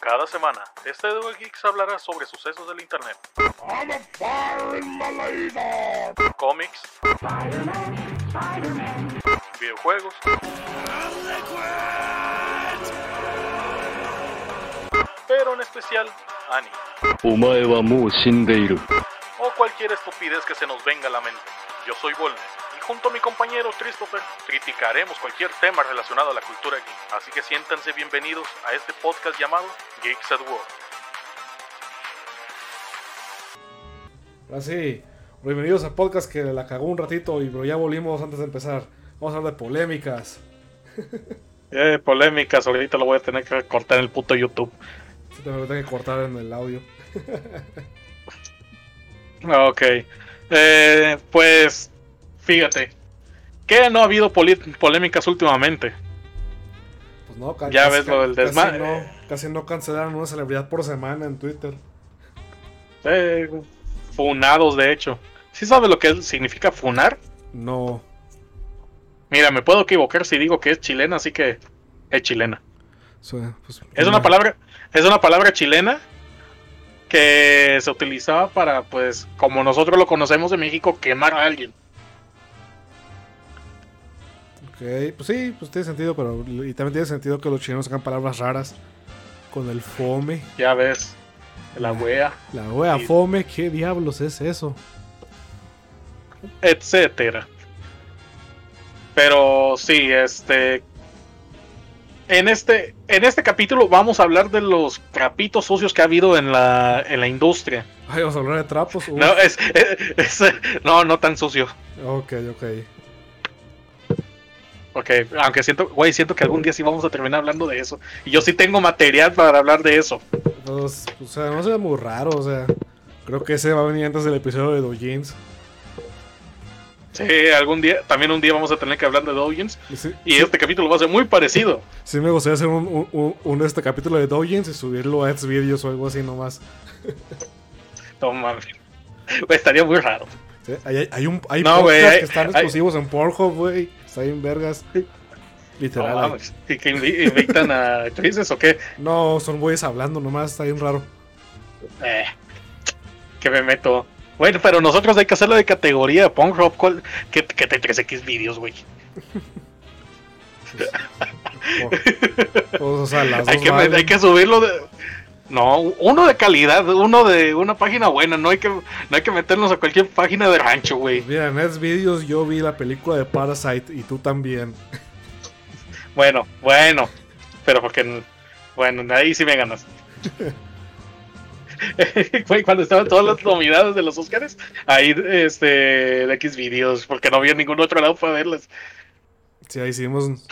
Cada semana, este Edu Geeks hablará sobre sucesos del internet, cómics, videojuegos, pero en especial anime. O cualquier estupidez que se nos venga a la mente. Yo soy Volner. Junto a mi compañero Christopher, criticaremos cualquier tema relacionado a la cultura geek. Así que siéntanse bienvenidos a este podcast llamado Geeks at Work. Ahora sí, bienvenidos al podcast que la cagó un ratito y pero ya volvimos antes de empezar. Vamos a hablar de polémicas. Eh, polémicas, ahorita lo voy a tener que cortar en el puto YouTube. Se te me tengo que cortar en el audio. Ok. Eh, pues, fíjate. Que no ha habido polémicas últimamente. Pues no, ca- Ya casi- ves lo del casi desmadre. no, casi no cancelaron una celebridad por semana en Twitter. Eh, funados, de hecho. ¿Sí sabes lo que significa funar? No. Mira, me puedo equivocar si digo que es chilena, así que es chilena. Pues, Es una palabra, es una palabra chilena que se utilizaba para, pues, como nosotros lo conocemos en México, quemar a alguien. Ok, pues sí, pues tiene sentido, pero y también tiene sentido que los chilenos sacan palabras raras con el fome. Ya ves, la wea, La wea fome, ¿qué diablos es eso? etcétera. Pero sí, este. En este, en este capítulo vamos a hablar de los trapitos sucios que ha habido en la, en la industria. Ay, vamos a hablar de trapos. Uf. No, es, es- es- no, no tan sucio. Ok, ok. Ok, aunque siento, güey, siento que algún día sí vamos a terminar hablando de eso. Y yo sí tengo material para hablar de eso. Pues, o sea, no sea muy raro, o sea. Creo que ese va a venir antes del episodio de Dojins. Sí, algún día, también un día vamos a tener que hablar de Dojins. Y sí, este capítulo va a ser muy parecido. sí me gustaría hacer un, un, un- un, este capítulo de Dojins y subirlo a Xvideos o algo así nomás. No mames. Güey, estaría muy raro. Sí, Hay, hay, hay un, hay No, podcasts güey, hay- que están exclusivos en Pornhub, güey. Está bien vergas. No Literal. mames. ¿Y que invi- invitan a actrices o qué? No, son güeyes hablando nomás, está bien raro. Eh, que me meto. Bueno, pero nosotros hay que hacerlo de categoría de Pornhub. ¿cuál? ¿Qué, qué te 3X videos, güey? O, o sea, Hay que, hay que subirlo de. No, uno de calidad, uno de una página buena. No hay que, no hay que meternos a cualquier página de rancho, güey. Mira, en Xvideos yo vi la película de Parasite y tú también. Bueno, bueno. Pero porque. Bueno, ahí sí me ganas. Cuando estaban todas las nominadas de los Oscars, ahí este, de X videos, porque no había ningún otro lado para verlas. Sí, ahí hicimos.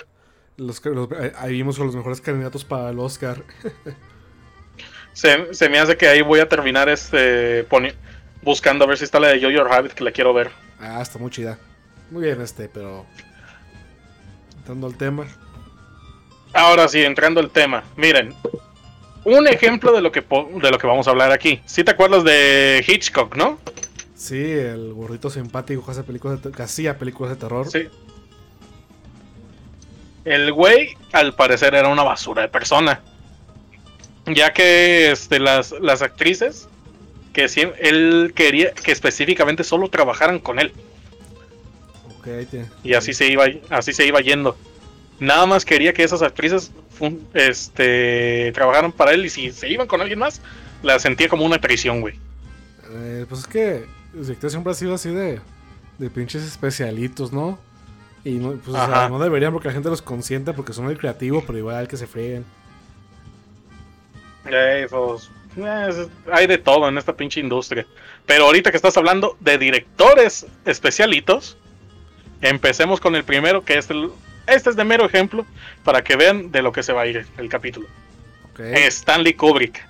Los, ahí vimos con los mejores candidatos para el Oscar. Se, se me hace que ahí voy a terminar este poni- buscando a ver si está la de Jojo Rabbit que la quiero ver. Ah, está muy chida. Muy bien este, pero... Entrando al tema. Ahora sí, entrando al tema. Miren, un ejemplo de lo que de lo que vamos a hablar aquí. Si te acuerdas de Hitchcock, ¿no? Sí, el gordito simpático que hace películas de que hacía películas de terror. Sí. El güey, al parecer, era una basura de persona. Ya que este, las, las actrices, que él quería que específicamente solo trabajaran con él. Ok, tiene- Y así se iba, así se iba yendo. Nada más quería que esas actrices fun- este, trabajaran para él y si se iban con alguien más, la sentía como una traición, güey. Eh, pues es que el director siempre ha sido así de, de pinches especialitos, ¿no? Y no, pues, o sea, Ajá. no deberían porque la gente los consiente porque son muy creativos, pero igual que se frieguen. Eh, pues, eh, es- hay de todo en esta pinche industria. Pero ahorita que estás hablando de directores especialitos, empecemos con el primero, que es el, este es de mero ejemplo, para que vean de lo que se va a ir el capítulo. Stanley Kubrick.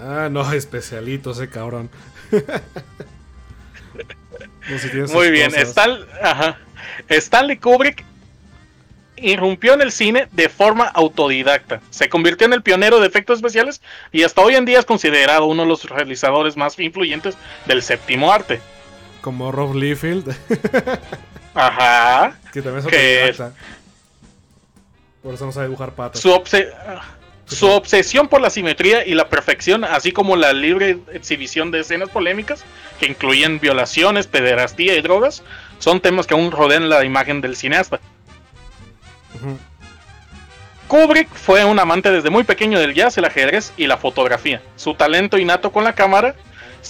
Ah, no, especialito ese cabrón. No, si Muy bien. Stan- ajá. Stanley Kubrick irrumpió en el cine de forma autodidacta. Se convirtió en el pionero de efectos especiales y hasta hoy en día es considerado uno de los realizadores más influyentes del séptimo arte. Como Rob Liefeld, Ajá. que también es autodidacta. Por eso no sabe dibujar patas. Su, obse- su obsesión por la simetría y la perfección, así como la libre exhibición de escenas polémicas, que incluyen violaciones, pederastía y drogas, son temas que aún rodean la imagen del cineasta. Kubrick fue un amante desde muy pequeño del jazz, el ajedrez y la fotografía. Su talento innato con la cámara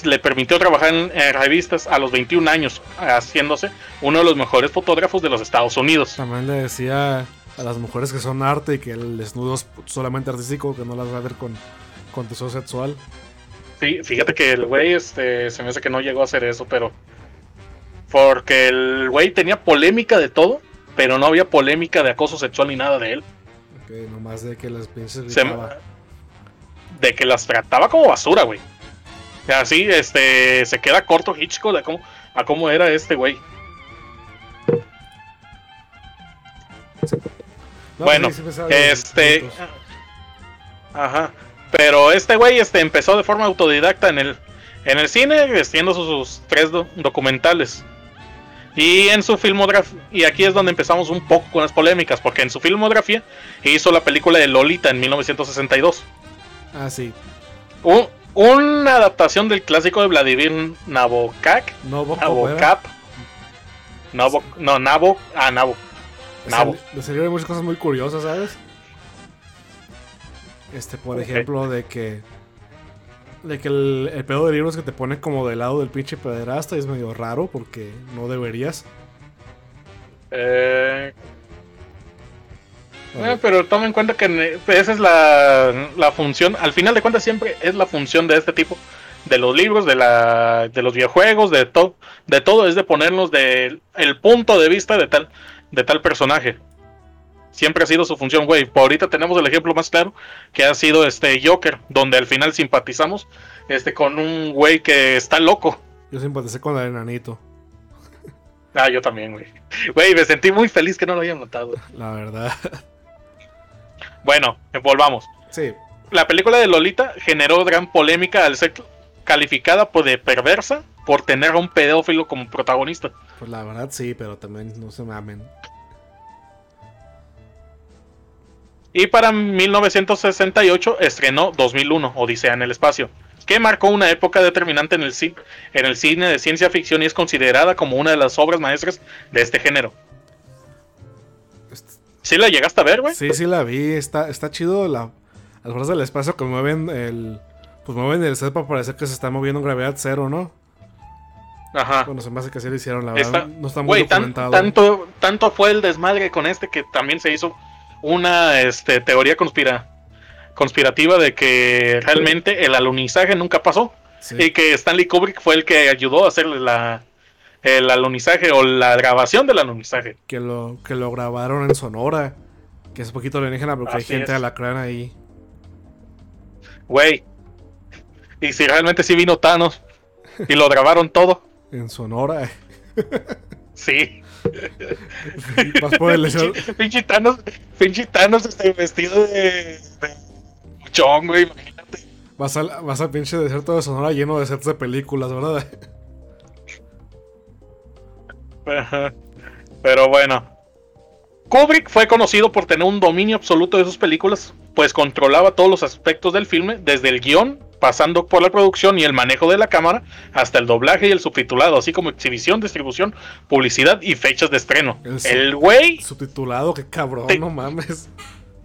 le permitió trabajar en, en revistas a los 21 años, haciéndose uno de los mejores fotógrafos de los Estados Unidos. También le decía a las mujeres que son arte y que el desnudo es solamente artístico, que no las va a ver con, con deseo sexual. Sí, fíjate que el güey este, se me hace que no llegó a hacer eso, pero. Porque el güey tenía polémica de todo, pero no había polémica de acoso sexual ni nada de él. Que nomás de que las pinches Se- de que las trataba como basura, güey. Así, este, se queda corto Hitchcock de cómo, a cómo era este güey. No, bueno, este, ajá, pero este güey, este, empezó de forma autodidacta en el, en el cine, haciendo sus, sus tres do- documentales. Y en su filmografía, y aquí es donde empezamos un poco con las polémicas, porque en su filmografía hizo la película de Lolita en 1962. Ah, sí. Un- una adaptación del clásico de Vladimir Nabokov. Nabokov, Nabokov. Nabo, no, Nabo. Ah, Nabo. Le Nabo. sal- Le salieron muchas cosas muy curiosas, ¿sabes? Este, por ejemplo, de que. De que el, el pedo de libros que te pone como del lado del pinche pederasta y es medio raro porque no deberías. Eh, eh, pero toma en cuenta que ne- esa es la, la función. Al final de cuentas, siempre es la función de este tipo. De los libros, de, la, de los videojuegos, de todo. De todo es de ponernos de el punto de vista de tal, de tal personaje. Siempre ha sido su función, güey. Por ahorita tenemos el ejemplo más claro que ha sido este Joker, donde al final simpatizamos este con un güey que está loco. Yo simpaticé con el enanito, Ah, yo también, güey. Güey, me sentí muy feliz que no lo hayan notado. la verdad. Bueno, volvamos. sí, La película de Lolita generó gran polémica al ser calificada por de perversa por tener a un pedófilo como protagonista. pues la verdad sí, pero también no se mamen. Y para 1968 estrenó 2001, Odisea en el espacio, que marcó una época determinante en el, en el cine de ciencia ficción y es considerada como una de las obras maestras de este género. ¿Sí la llegaste a ver, güey? Sí, sí la vi, está, está chido la, las fuerzas del espacio que mueven el... Pues mueven el set para parecer que se está moviendo en gravedad cero, ¿no? Ajá. Bueno, se me hace que sí lo hicieron, la verdad. Está- no está muy Güey, tan- documentado. tanto, tanto fue el desmadre con este que también se hizo una este, teoría conspira, conspirativa de que realmente el alunizaje nunca pasó Sí. y que Stanley Kubrick fue el que ayudó a hacerle la, el alunizaje o la grabación del alunizaje. que lo, que lo grabaron en Sonora. Que es un poquito alienígena porque hay gente es. alacrán ahí. Güey. Y si realmente sí vino Thanos y lo grabaron todo, En Sonora. sí. Vas por el deseo- Pinche Thanos, Thanos este, vestido de, de güey, imagínate. vas, al, vas al pinche desierto de Sonora lleno de sets de películas, ¿verdad? Ajá. Pero bueno. Kubrick fue conocido por tener un dominio absoluto de sus películas, pues controlaba todos los aspectos del filme, desde el guion, pasando por la producción y el manejo de la cámara, hasta el doblaje y el subtitulado, así como exhibición, distribución, publicidad y fechas de estreno. El güey, Subtitulado, qué cabrón, no mames.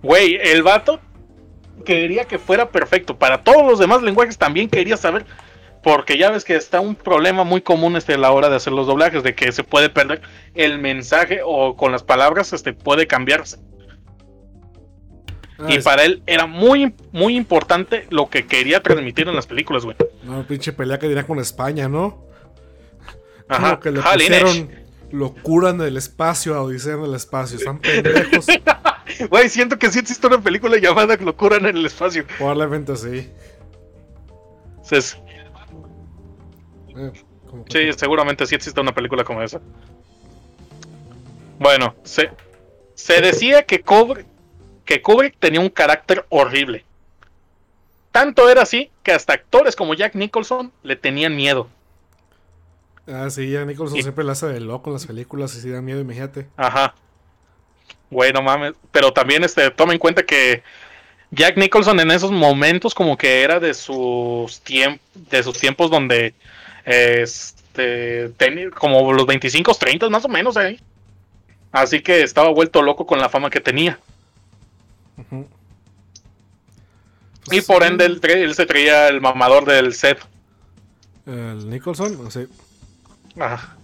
güey, el vato quería que fuera perfecto. Para todos los demás lenguajes también quería saber, porque ya ves que está un problema muy común este, a la hora de hacer los doblajes, de que se puede perder el mensaje o con las palabras este, puede cambiarse. Ah, y es- para él era muy, muy importante lo que quería transmitir en las películas, güey. No, pinche pelea que diría con España, ¿no? Ajá, Como que le pusieron locura en el espacio a Odisea en el espacio. Están pendejos. Güey, siento que sí existe una película llamada Locura en el espacio. Probablemente sí. Entonces, Eh, como que- Sí, seguramente sí existe una película como esa. Bueno, se, se decía que Kubrick, que Kubrick tenía un carácter horrible. Tanto era así que hasta actores como Jack Nicholson le tenían miedo. Ah, sí, ya Nicholson Y- siempre la hace de loco en las películas y sí da miedo, imagínate. Ajá. Güey, no mames. Pero también este, toma en cuenta que Jack Nicholson en esos momentos como que era de sus tiempos, de sus tiempos donde este tenía como los 25, 30 más o menos ahí. Así que estaba vuelto loco con la fama que tenía. Y Pues, por ende él se traía el mamador del set. El Nicholson, sí. Ajá.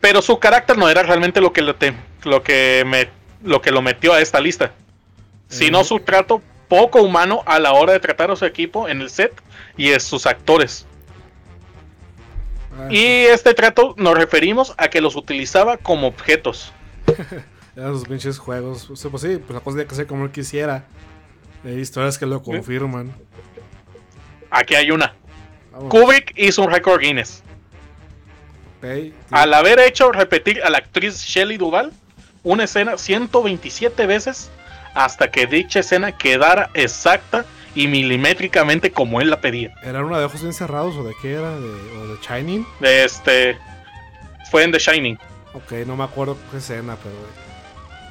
Pero su carácter no era realmente lo que lo, te- lo que me lo que lo metió a esta lista, sino Eh. su trato poco humano a la hora de tratar a su equipo en el set y a sus actores. Ah, Y este trato nos referimos a que los utilizaba como objetos. Eran sus pinches juegos. O sea, pues sí, pues la cosa tenía que ser como él quisiera. Hay historias que lo confirman. Aquí hay una. Vamos. Kubrick hizo un récord Guinness al haber hecho repetir a la actriz Shelley Duvall una escena 127 veces hasta que dicha escena quedara exacta y milimétricamente como él la pedía. ¿Era una de ojos bien cerrados o de qué era? ¿De, ¿O de Shining? Este fue en The Shining. Ok, no me acuerdo qué escena, pero.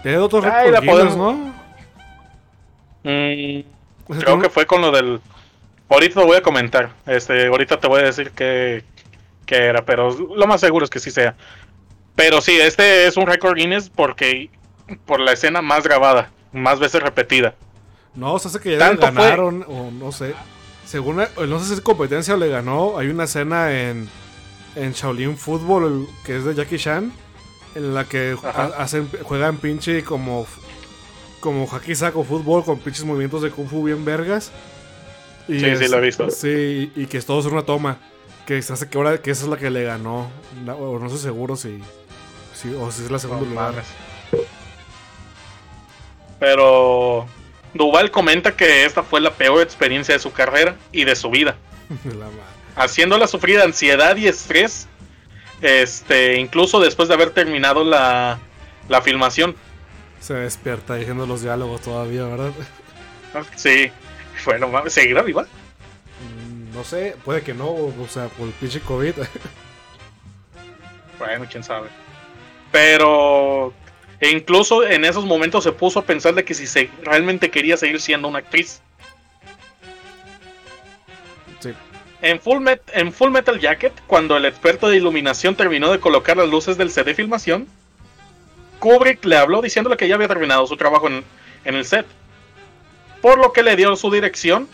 Tiene otros Ay, la Guinness, podemos- ¿no? Mm, creo que fue con lo del. Ahorita lo voy a comentar. Este, ahorita te voy a decir que, que era, pero lo más seguro es que sí sea. Pero sí, este es un récord Guinness porque por la escena más grabada, más veces repetida. No, se hace que ya le fue- ganaron, o no sé. Según, eh, no sé si es competencia o le ganó. Hay una escena en, en Shaolin Football, el- que es de Jackie Chan, en la que hacen, juegan pinche como, como hacky saco fútbol con pinches movimientos de kung fu bien vergas. Y Sí, sí, lo he visto. Sí, y que es todo es una toma. Que se hace que ahora que esa es la que le ganó. O no estoy seguro si, si- o si es la segunda No lugar. mames. Pero Duval comenta que esta fue la peor experiencia de su carrera y de su vida, La madre. haciéndola sufrir ansiedad y estrés, este, incluso después de haber terminado la, la filmación. Se despierta diciendo los diálogos todavía, ¿verdad? Sí, bueno, ¿seguirá viva? Mm, No sé, puede que no, o sea, por el pinche COVID. Bueno, quién sabe. Pero e incluso en esos momentos se puso a pensar de que si se, realmente quería seguir siendo una actriz. Sí. En Full, Met- en Full Metal Jacket, cuando el experto de iluminación terminó de colocar las luces del set de filmación, Kubrick le habló diciéndole que ya había terminado su trabajo en, en el set. Por lo que le dio su dirección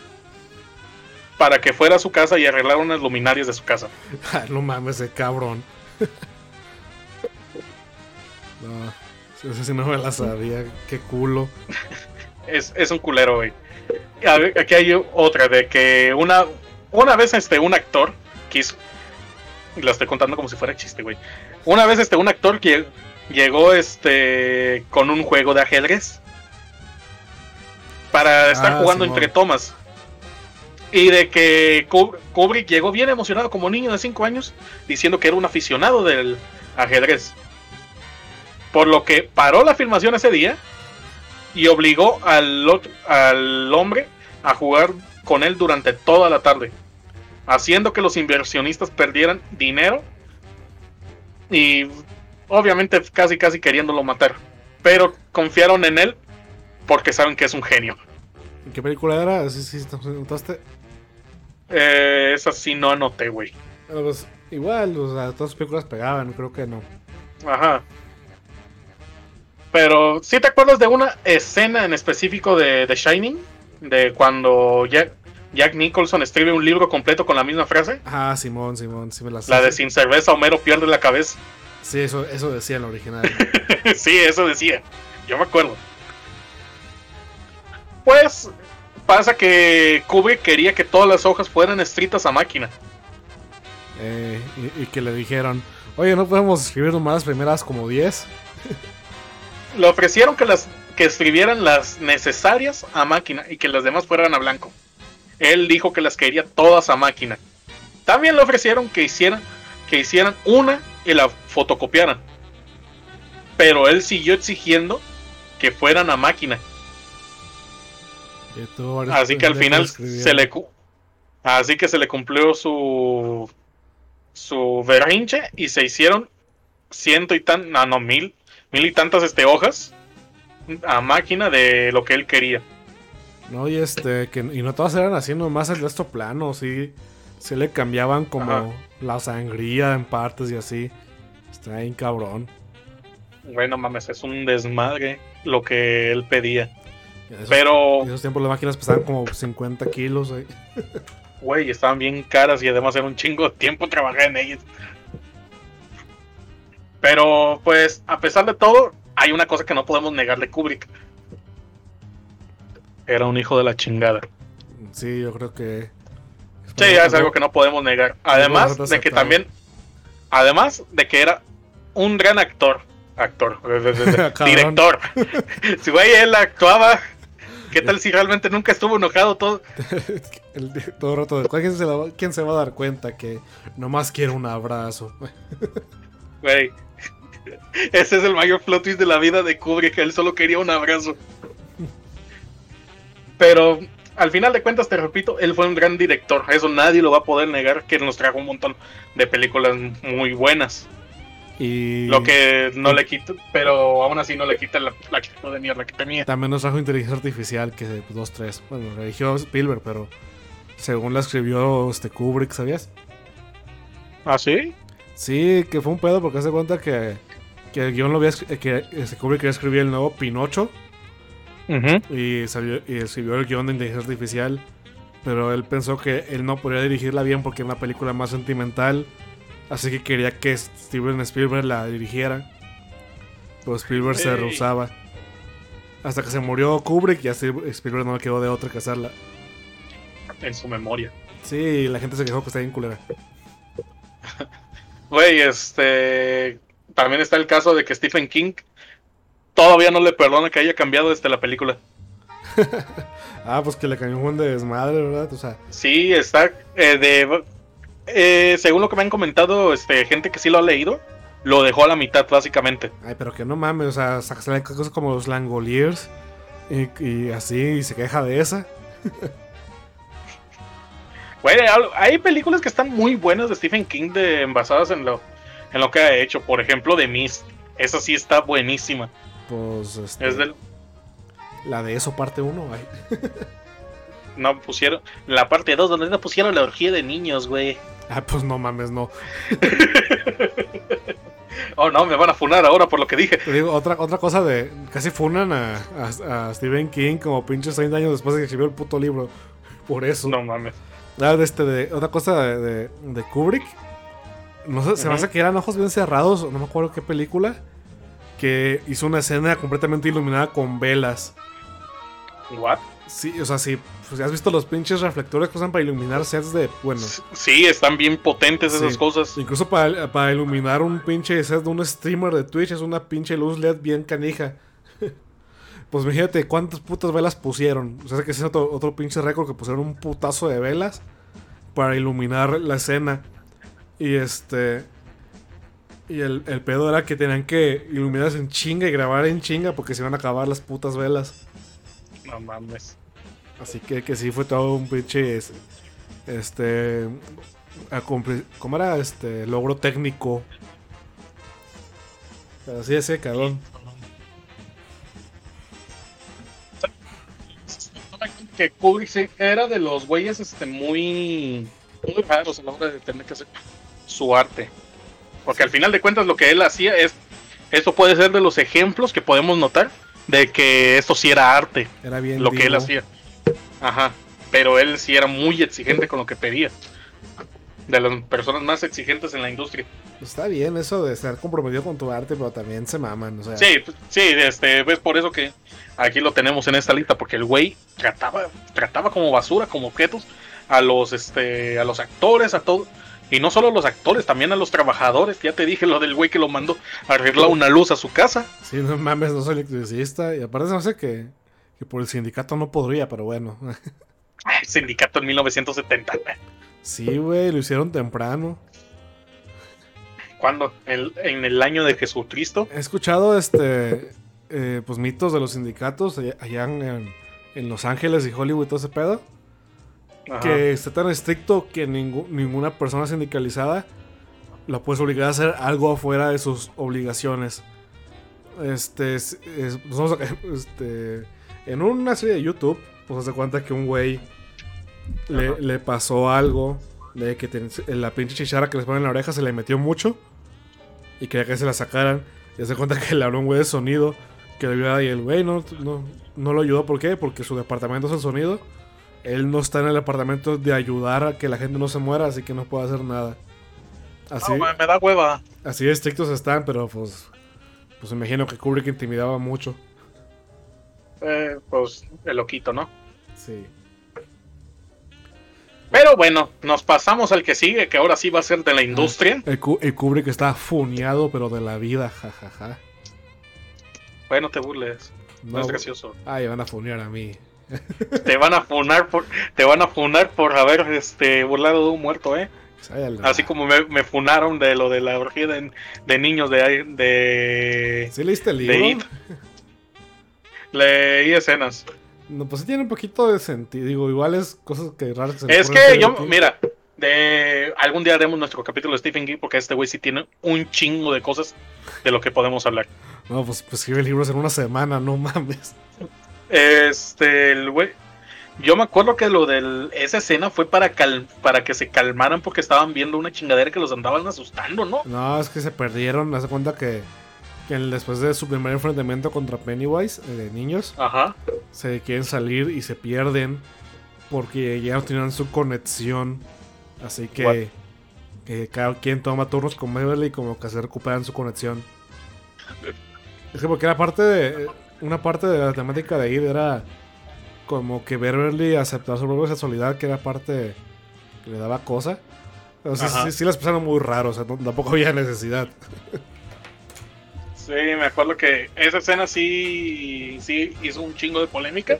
para que fuera a su casa y arreglar unas luminarias de su casa. Ay, no mames, ese cabrón. no, ese sí no me la sabía. Qué culo. Es, es un culero, güey. Aquí hay otra de que una, una vez este, un actor quiso. Lo estoy contando como si fuera chiste, güey. Una vez este, un actor que llegó este, con un juego de ajedrez para estar Ah, jugando entre tomas. Y de que Kub- Kubrick llegó bien emocionado como niño de 5 años diciendo que era un aficionado del ajedrez. Por lo que paró la filmación ese día y obligó al, otro- al hombre a jugar con él durante toda la tarde, haciendo que los inversionistas perdieran dinero y obviamente casi casi queriéndolo matar, pero confiaron en él porque saben que es un genio. ¿En qué película era? Sí, sí, ¿te notaste? Eh, esa sí no anoté, güey. Pues, igual, o sea, todas las películas pegaban, creo que no. Ajá. Pero, ¿sí te acuerdas de una escena en específico de The Shining? De cuando Jack, Jack Nicholson escribe un libro completo con la misma frase. Ah, Simón, Simón, sí me la sé. La de sin cerveza Homero pierde la cabeza. Sí, eso, eso decía en la original. sí, eso decía. Yo me acuerdo. Pues pasa que Kubrick quería que todas las hojas fueran escritas a máquina. Eh, y, y que le dijeron, oye, ¿no podemos escribir nomás las primeras como 10? Le ofrecieron que las que escribieran las necesarias a máquina y que las demás fueran a blanco. Él dijo que las quería todas a máquina. También le ofrecieron que hicieran que hicieran una y la fotocopiaran. Pero él siguió exigiendo que fueran a máquina. Así que al final se le así que se le cumplió su su berrinche y se hicieron ciento y tan no, no mil mil y tantas este, hojas a máquina de lo que él quería. No, y este, que, y no todas eran así, nomás el resto plano, sí. Sí le cambiaban como Ajá. la sangría en partes y así. Está bien cabrón. Bueno, mames, es un desmadre lo que él pedía. Esos, Pero, en esos tiempos las máquinas pesaban como 50 kilos. eh. güey, estaban bien caras y además era un chingo de tiempo trabajar en ellas. Pero, pues, a pesar de todo, hay una cosa que no podemos negar de Kubrick. Era un hijo de la chingada. Sí, yo creo que. Sí, es algo que no podemos negar. Además de que también, además de que era un gran actor, actor, director. Si güey él actuaba, ¿qué tal si realmente nunca estuvo enojado todo? El- todo el rato de. ¿Quién se, va- quién se va a dar cuenta que nomás quiere un abrazo? Güey. Ese es el mayor plot twist de la vida de Kubrick, él solo quería un abrazo. Pero al final de cuentas, te repito, él fue un gran director. Eso nadie lo va a poder negar, que nos trajo un montón de películas muy buenas. Y. Lo que no le quita, pero aún así no le quita la, la actitud de mierda que tenía. También nos trajo inteligencia artificial, que 2-3. Bueno, la dirigió Spielberg, pero según la escribió este Kubrick, ¿sabías? ¿Ah, sí? Sí, que fue un pedo porque hace cuenta que, que el guion lo había eh, que este Kubrick quería escribir el nuevo Pinocho y, salió, y escribió el guion de inteligencia artificial, pero él pensó que él no podría dirigirla bien porque era una película más sentimental, así que quería que Steven Spielberg la dirigiera, pero Spielberg se rehusaba. Hasta que se murió Kubrick y a Steve- Spielberg no le quedó de otra que hacerla. En su memoria. Sí, la gente se quejó que está bien culera. Güey, este. También está el caso de que Stephen King todavía no le perdona que haya cambiado este, la película. Ah, pues que le cambió un de desmadre, ¿verdad? O sea, Sí, está. eh, de, eh, según lo que me han comentado, este, gente que sí lo ha leído, lo dejó a la mitad, básicamente. Ay, pero que no mames, o sea, sa- salen cosas como los Langoliers y, y así, y se queja de esa. Al- hay películas que están muy buenas de Stephen King de, basadas en lo, en lo que ha hecho. Por ejemplo, The Mist. Esa sí está buenísima. Pues, este, Es del. la de eso parte 1, ay. No pusieron. La parte 2, donde no pusieron la orgía de niños, güey. Ah, pues no mames, no. Oh, no, me van a funar ahora por lo que dije. Digo, otra, otra cosa de. Casi funan a, a- a Stephen King como pinches 30 años después de que escribió el puto libro. Por eso. No mames. Ah, de este, de, otra cosa de, de, de Kubrick. No sé, se me hace que eran ojos bien cerrados, no me acuerdo qué película. Que hizo una escena completamente iluminada con velas. ¿What? Sí, o sea, sí. Pues, ¿Has visto los pinches reflectores que usan para iluminar sets de. Bueno, Sí, están bien potentes esas Sí. cosas. incluso para, para iluminar un pinche set de un streamer de Twitch es una pinche luz LED bien canija. Pues imagínate cuántas putas velas pusieron. O sea, que ese es otro, otro pinche récord que pusieron un putazo de velas para iluminar la escena. Y este. Y el, el pedo era que tenían que iluminarse en chinga y grabar en chinga porque se iban a acabar las putas velas. No mames. Así que, que sí fue todo un pinche. es- Este. a cumplir- ¿Cómo era? Este. Logro técnico. Pero sí, ese cabrón. Que Kubrick sí era de los güeyes este, muy, muy raros a la hora de tener que hacer su arte. Porque al final de cuentas lo que él hacía es. Esto puede ser de los ejemplos que podemos notar de que esto sí era arte, Era bien. lo que él hacía. Ajá. Pero él sí era muy exigente con lo que pedía. De las personas más exigentes en la industria. Está bien eso de estar comprometido con tu arte, pero también se maman. O sea, Sí, pues, sí, este, ves por eso que aquí lo tenemos en esta lista, porque el güey trataba, trataba como basura, como objetos, a los, este, a los actores, a todo, y no solo a los actores, también a los trabajadores. Ya te dije lo del güey que lo mandó a arreglar una luz a su casa. sí, no mames, no soy electricista. Y aparte, no sé que, que por el sindicato no podría, pero bueno. Sindicato en 1970. sí, güey, lo hicieron temprano. ¿Cuándo? El- en el año de Jesucristo. He escuchado este eh, pues mitos de los sindicatos allá, allá en, en Los Ángeles y Hollywood y todo ese pedo. Ajá. Que está tan estricto que ninguna persona sindicalizada la puedes obligar a hacer algo afuera de sus obligaciones. Este, es- es- a- este, en una serie de YouTube, pues se cuenta que un güey le, le pasó algo de que ten- la pinche chichara que les ponen en la oreja se le metió mucho y quería que se la sacaran. Y se cuenta que le habló un güey de sonido que le ayudaba y el güey no, no, no lo ayudó. ¿Por qué? Porque su departamento es el sonido. Él no está en el departamento de ayudar a que la gente no se muera, así que no puede hacer nada. Así, No, me, me da hueva. así de estrictos están, pero pues, pues imagino que Kubrick intimidaba mucho. Eh, pues el loquito, ¿no? Sí. Pero bueno, nos pasamos al que sigue, que ahora sí va a ser de la industria. El, el Kubrick está funeado, pero de la vida, jajaja. Bueno, te burles. No, No, es gracioso. Ay, van a funear a mí. Te van a funar por, te van a funar por haber este burlado de un muerto, eh. Así como me, me funaron de lo de la orgía de, de niños de, de ¿Sí leíste el libro? Leí escenas. No, pues sí tiene un poquito de sentido. Digo, igual es cosas que raras que se Es que yo, mira, de algún día haremos nuestro capítulo de Stephen King porque este güey sí tiene un chingo de cosas de lo que podemos hablar. No, pues, pues escribe libros en una semana, no mames. Este, el güey. Yo me acuerdo que lo de esa escena fue para cal, para que se calmaran porque estaban viendo una chingadera que los andaban asustando, ¿no? No, es que se perdieron. Haz de cuenta que, que el- después de su primer enfrentamiento contra Pennywise, eh, de niños, Ajá. se quieren salir y se pierden porque ya no tenían su conexión. Así que, que cada quien toma turnos con Beverly y como que se recuperan su conexión. Es que porque era parte de. Una parte de la temática de Id era como que Beverly aceptar su propia sexualidad, que era parte que le daba cosa. O sea, sí, sí las pasaron muy raro, o sea, tampoco había necesidad. Sí, me acuerdo que esa escena sí, sí hizo un chingo de polémica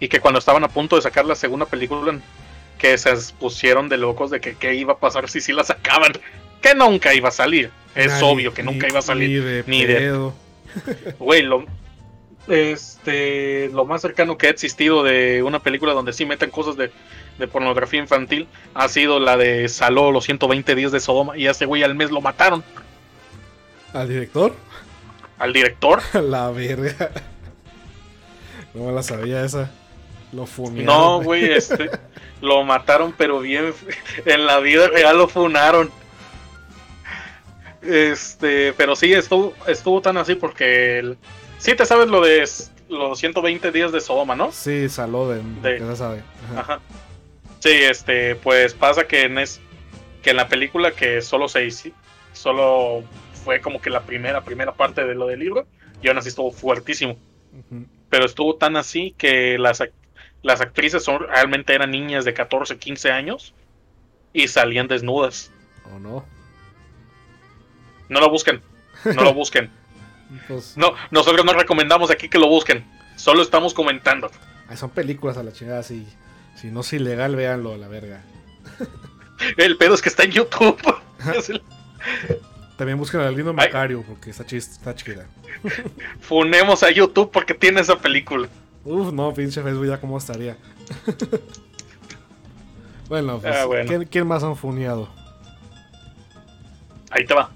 y que cuando estaban a punto de sacar la segunda película que se pusieron de locos de que qué iba a pasar si sí la sacaban, que nunca iba a salir. Es obvio que ni- nunca iba a salir. Ni de ni de- pedo. Güey, lo, este, lo más cercano que ha existido de una película donde sí meten cosas de, de pornografía infantil ha sido la de Saló los 120 días de Sodoma y a ese güey al mes lo mataron. ¿Al director? Al director. La verga. No me la sabía esa. Lo funearon. No, güey, este, lo mataron, pero bien. En la vida real lo funaron. Este, pero sí, estuvo, estuvo tan así porque. el- sí, te sabes lo de los 120 días de Sodoma, ¿no? Sí, saló de. Ya sabe. Ajá. Ajá. Sí, este, pues pasa que en, es, que en la película que solo se hizo, solo fue como que la primera, primera parte de lo del libro, y aún así estuvo fuertísimo. Pero estuvo tan así que las, las actrices son, realmente eran niñas de 14, 15 años y salían desnudas. ¿O no? No lo busquen, no lo busquen. Pues, No, nosotros no recomendamos aquí que lo busquen, solo estamos comentando. ay, son películas a la chingada. Si, si no es ilegal, véanlo a la verga. El pedo es que está en YouTube. También busquen al lindo. Macario, porque está, chis- está chida. Funemos a YouTube porque tiene esa película. Uf, no, pinche Facebook, ya cómo estaría. bueno, pues, Ah, bueno. ¿quién, quién más han funeado? Ahí te va.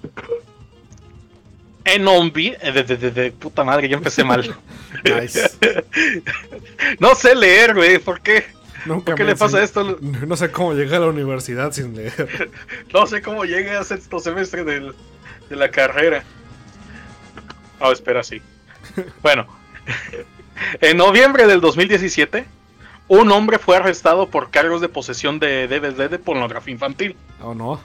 En Ombi, eh, de, de- de- de puta madre, ya empecé mal. Nice. No sé leer, güey, ¿por qué? Nunca ¿Por qué le pasa esto? No sé cómo llegué a la universidad sin leer. No sé cómo llegué a sexto semestre del- de la carrera. Oh, espera, sí. Bueno, en noviembre del 2017, un hombre fue arrestado por cargos de posesión de DVD de pornografía infantil. ¿O no?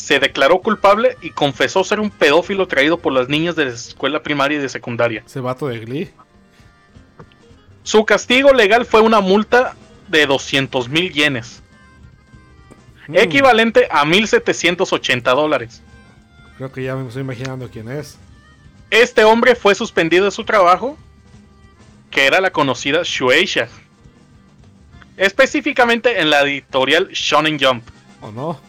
Se declaró culpable y confesó ser un pedófilo traído por las niñas de la escuela primaria y de secundaria. Ese vato de Glee. Su castigo legal fue una multa de 200 mil yenes, Mm, equivalente a 1.780 dólares. Creo que ya me estoy imaginando quién es. Este hombre fue suspendido de su trabajo, que era la conocida Shueisha, específicamente en la editorial Shonen Jump. ¿O no?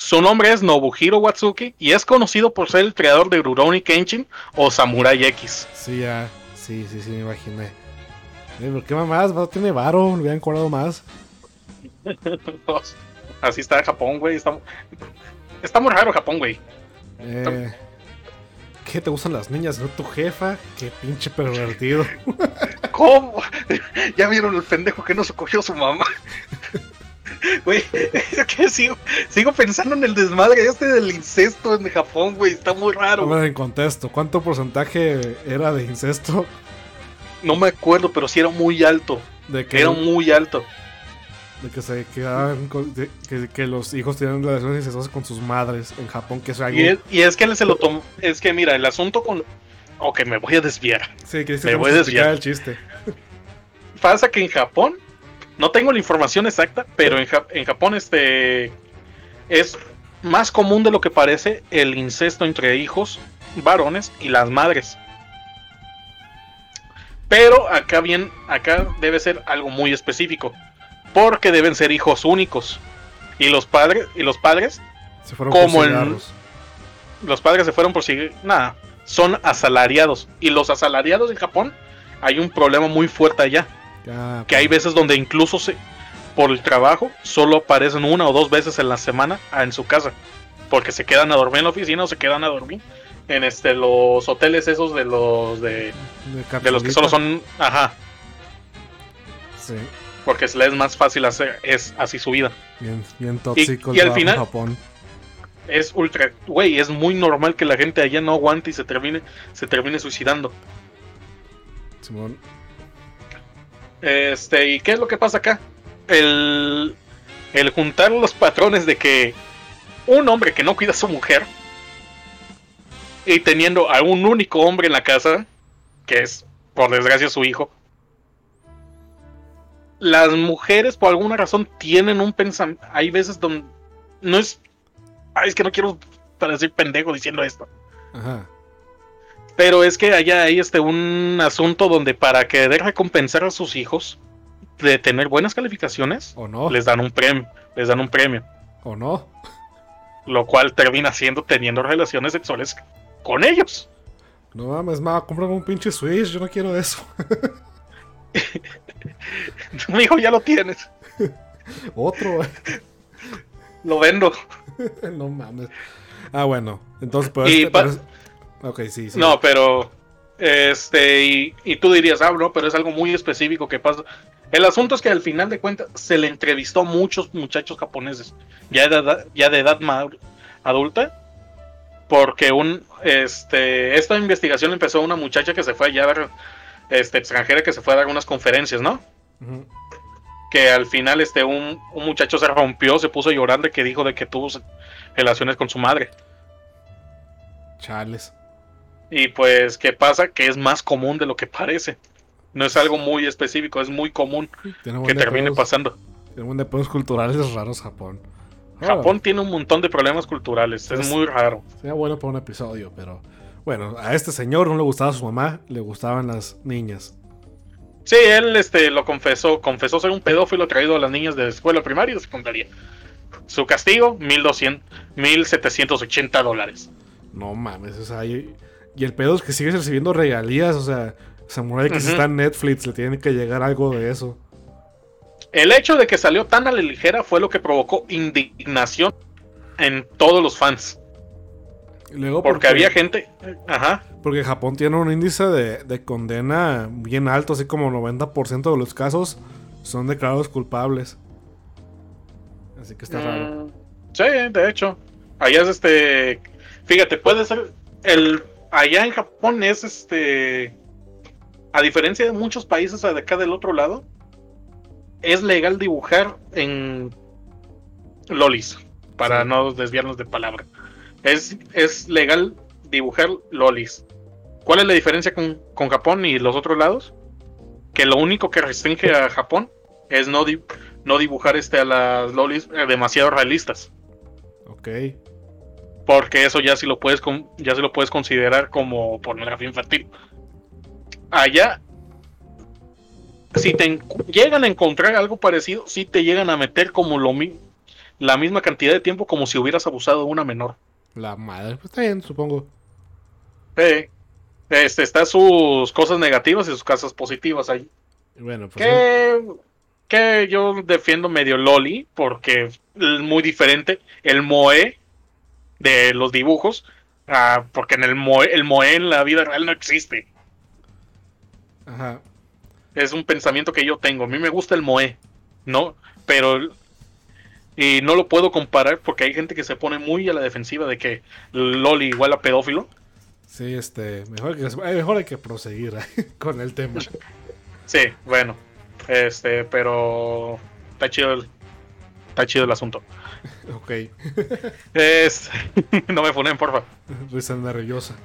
Su nombre es Nobuhiro Watsuki y es conocido por ser el creador de Rurouni Kenshin o Samurai X. Sí, ya. Sí, sí, sí, me imaginé. Eh, ¿Por qué mamás? Tiene varo, le hubieran cobrado más. Así está Japón, güey. Está, está muy raro Japón, güey. Eh, qué te gustan las niñas? ¿No tu jefa? Qué pinche pervertido. ¿Cómo? ¿Ya vieron el pendejo que no se cogió su mamá? Güey, es que sigo, sigo pensando en el desmadre este del incesto en Japón, güey. Está muy raro. En contexto. ¿Cuánto porcentaje era de incesto? No me acuerdo, pero sí era muy alto. De que, Era muy alto. de que se quedaban con- de- que, que los hijos tenían relaciones incestuosas con sus madres en Japón, que es algo. Y es, y es que él se lo tomó. Es que mira, el asunto con. Ok, me voy a desviar. Sí, que Me voy a desviar. el chiste. Pasa que en Japón, no tengo la información exacta, pero en, Ja- en Japón este es más común de lo que parece el incesto entre hijos varones y las madres. Pero acá bien, acá debe ser algo muy específico, porque deben ser hijos únicos. Y los padres, y los padres, Se fueron Como en- los padres se fueron por seguir, nada, son asalariados. Y los asalariados en Japón hay un problema muy fuerte allá. Que hay veces donde incluso se, por el trabajo solo aparecen una o dos veces en la semana en su casa porque se quedan a dormir en la oficina o se quedan a dormir en este los hoteles esos de los de, de, de los que solo son ajá. Sí, porque se les es más fácil hacer es así su vida. Bien, bien tóxico y al final- Japón. es ultra güey es muy normal que la gente allá no aguante y se termine se termine suicidando. Simón. Este, ¿y qué es lo que pasa acá? El, el juntar los patrones de que un hombre que no cuida a su mujer y teniendo a un único hombre en la casa, que es por desgracia su hijo, las mujeres por alguna razón tienen un pensamiento, hay veces donde no es, ay, es que no quiero parecer pendejo diciendo esto, Ajá. Pero es que allá hay este un asunto donde para querer recompensar a sus hijos de tener buenas calificaciones, ¿O no? les dan un premio, les dan un premio, ¿O no? lo cual termina siendo teniendo relaciones sexuales con ellos. No mames, ma, cómprame un pinche Switch, yo no quiero eso. Mi hijo ya lo tienes, Otro, lo vendo. no mames. Ah, bueno, entonces, pero Y este- pa- pero es- Ok, sí, sí. No, pero este y, y tú dirías, ah, no, pero es algo muy específico que pasa. El asunto es que al final de cuentas se le entrevistó a muchos muchachos japoneses ya de edad, ya de edad ma- adulta porque un este esta investigación empezó una muchacha que se fue allá a dar este extranjera que se fue a dar unas conferencias, ¿no? Que al final este un, un muchacho se rompió, se puso llorando y que dijo de que tuvo relaciones con su madre. Chales. Y pues, ¿qué pasa? Que es más común de lo que parece. No es algo muy específico, es muy común que termine pedos- pasando. Buen de pedos culturales raros Japón. Japón tiene un montón de problemas culturales, es Es- muy raro. Sería bueno para un episodio, pero. Bueno, a este señor no le gustaba su mamá, le gustaban las niñas. Sí, él este, lo confesó, confesó ser un pedófilo traído a las niñas de escuela primaria y de secundaria. Su castigo, 1200, 1780 dólares. No mames, o sea, y, y el pedo es que sigues recibiendo regalías, o sea, Samurai que si Ujú. está en Netflix, le tiene que llegar algo de eso. El hecho de que salió tan a la ligera fue lo que provocó indignación en todos los fans. Luego Porque había gente. Ajá. Porque Japón tiene un índice de, de condena bien alto, así como 90% de los casos son declarados culpables. Así que está raro. Mm, Sí, de hecho. Allá es este. Fíjate, puede ser. El. Allá en Japón es este. A diferencia de muchos países de acá del otro lado, es legal dibujar en lolis. Para Sí. no desviarnos de palabra. Es, es legal dibujar lolis. ¿Cuál es la diferencia con, con Japón y los otros lados? Que lo único que restringe a Japón es no, di- no dibujar este a las lolis eh, demasiado realistas. Ok. Porque eso ya sí lo puedes ya se lo puedes considerar como pornografía infantil. Allá, si te llegan a encontrar algo parecido, sí te llegan a meter como lo mi- la misma cantidad de tiempo como si hubieras abusado de una menor. La madre, pues está bien, supongo. Sí. Este, está sus cosas negativas y sus cosas positivas ahí. Bueno, pues. eh, Que, que yo defiendo medio Loli, porque es muy diferente el Moe de los dibujos Ah, porque en el Moe, el Moe en la vida real no existe. Ajá. Es un pensamiento que yo tengo. A mí me gusta el Moe, ¿no? Pero. Y no lo puedo comparar porque hay gente que se pone muy a la defensiva de que Loli igual a pedófilo. Sí, este. Mejor, que, eh, mejor hay que proseguir con el tema. Sí, bueno. Este, pero. Está chido el, está chido el asunto. Ok. Es, no me funen, porfa. Risa nerviosa.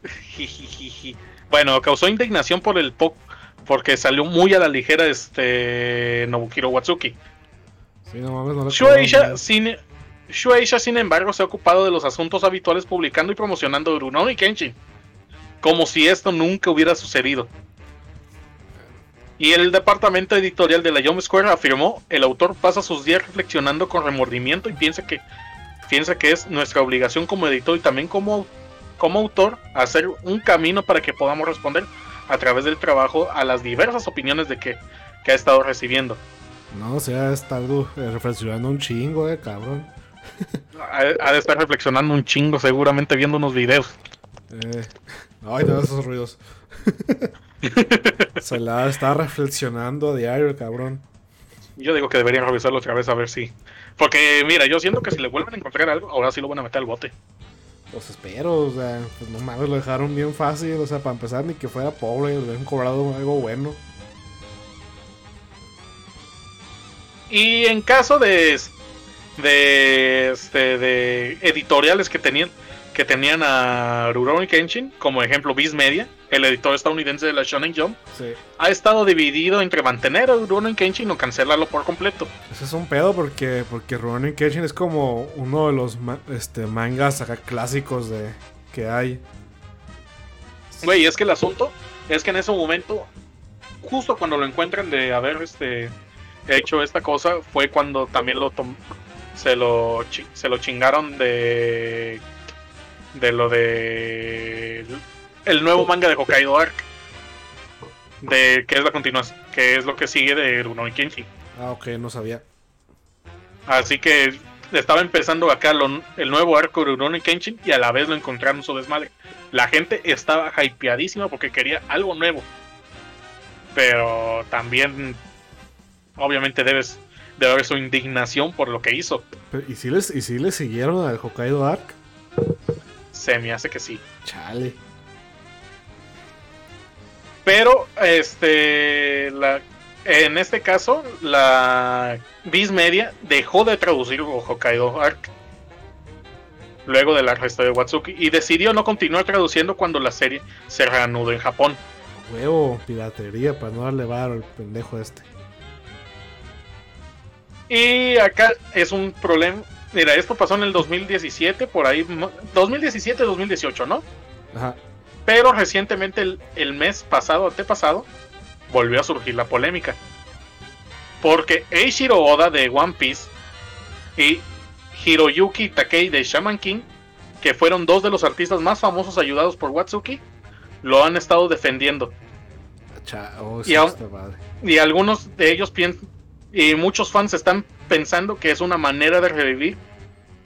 bueno, causó indignación por el po porque salió muy a la ligera este Nobuhiro Watsuki. Sí, no mames, no le Shueisha, sin, Shueisha, sin embargo, se ha ocupado de los asuntos habituales publicando y promocionando Rurouni Kenshin. Como si esto nunca hubiera sucedido. Y el departamento editorial de la Young Square afirmó, el autor pasa sus días reflexionando con remordimiento y piensa que, piensa que es nuestra obligación como editor y también como, como autor hacer un camino para que podamos responder a través del trabajo a las diversas opiniones de que, que ha estado recibiendo. No, o sea, ha estado eh, reflexionando un chingo, eh, cabrón. Ha, ha de estar reflexionando un chingo, seguramente viendo unos videos. Eh, ay, no, esos ruidos. Se la está reflexionando a diario, el cabrón. Yo digo que deberían revisarlo otra vez a ver si. Porque, mira, yo siento que si le vuelven a encontrar algo, ahora sí lo van a meter al bote. Pues espero, o sea, pues no mames, lo dejaron bien fácil, o sea, para empezar, ni que fuera pobre, le habían cobrado algo bueno. Y en caso de. de. este. de editoriales que tenían. que tenían a Rurouni Kenshin, como ejemplo Viz Media, el editor estadounidense de la Shonen Jump, Sí. ha estado dividido entre mantener a Rurouni Kenshin o cancelarlo por completo. Ese es un pedo porque, porque Rurouni Kenshin es como uno de los este, mangas acá clásicos de que hay. Güey, es que el asunto es que en ese momento, justo cuando lo encuentran de haber este hecho esta cosa, fue cuando también lo tom- se lo se lo chingaron de de lo de el nuevo manga de Hokkaido Arc de que es la continuación, que es lo que sigue de Rurouni Kenshin. Ah, ok, no sabía. Así que estaba empezando acá lo- el nuevo arco de Rurouni Kenshin y a la vez lo encontraron su desmadre. La gente estaba hypeadísima porque quería algo nuevo. Pero también, obviamente, debes de haber su indignación por lo que hizo. ¿y, si les, ¿Y si le siguieron al Hokkaido Arc? Se me hace que sí. Chale. Pero, este, la, en este caso, la Viz Media dejó de traducir Hokkaido Arc luego del arresto de Watsuki y decidió no continuar traduciendo cuando la serie se reanudó en Japón. Huevo, piratería para no darle varo al pendejo este. Y acá es un problema. Mira, esto pasó en el 2017, por ahí, 2017-2018, ¿no? Ajá. Pero recientemente, el, el mes pasado, antepasado, volvió a surgir la polémica. Porque Eiichiro Oda de One Piece y Hiroyuki Takei de Shaman King, que fueron dos de los artistas más famosos ayudados por Watsuki, lo han estado defendiendo. Oh. Y algunos de ellos piensan, y muchos fans están pensando que es una manera de revivir,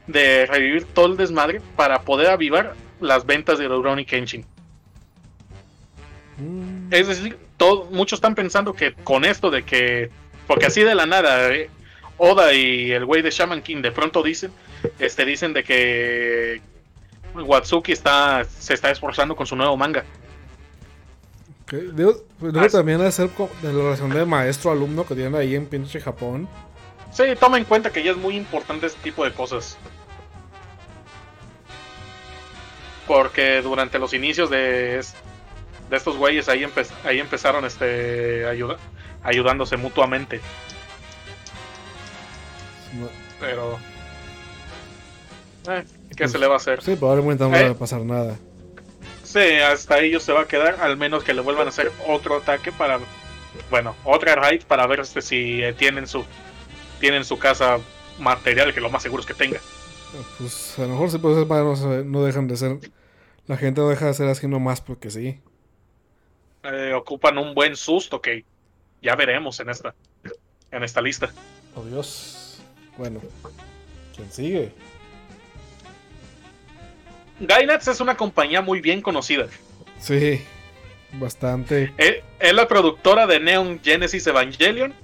de revivir todo el desmadre para poder avivar las ventas de Rurouni Kenshin. Mm, Es decir, todo, muchos están pensando que con esto de que, porque así de la nada, eh, Oda y el güey de Shaman King de pronto dicen, este, dicen de que Watsuki está, se está esforzando con su nuevo manga. ok. Digo, pues, también hacer de la relación de maestro-alumno que tienen ahí en pinche Japón. Sí, toma en cuenta que ya es muy importante este tipo de cosas. Porque durante los inicios de, de estos güeyes ahí, empe- ahí empezaron este ayuda, ayudándose mutuamente. Pero... eh, ¿Qué se le va a hacer? Sí, probablemente no Eh. va a pasar nada. Sí, hasta ellos se va a quedar, al menos que le vuelvan a hacer otro ataque para... Bueno, otra raid para ver este, si eh, tienen su tienen su casa material, que lo más seguro es que tenga. Pues a lo mejor sí, pues esas madres no, se- no dejan de ser. La gente no deja de ser así nomás porque sí. Eh, ocupan un buen susto que ya veremos en esta en esta lista. Oh Dios. Bueno, ¿quién sigue? Gainax es una compañía muy bien conocida. Sí, bastante. Eh, Es la productora de Neon Genesis Evangelion,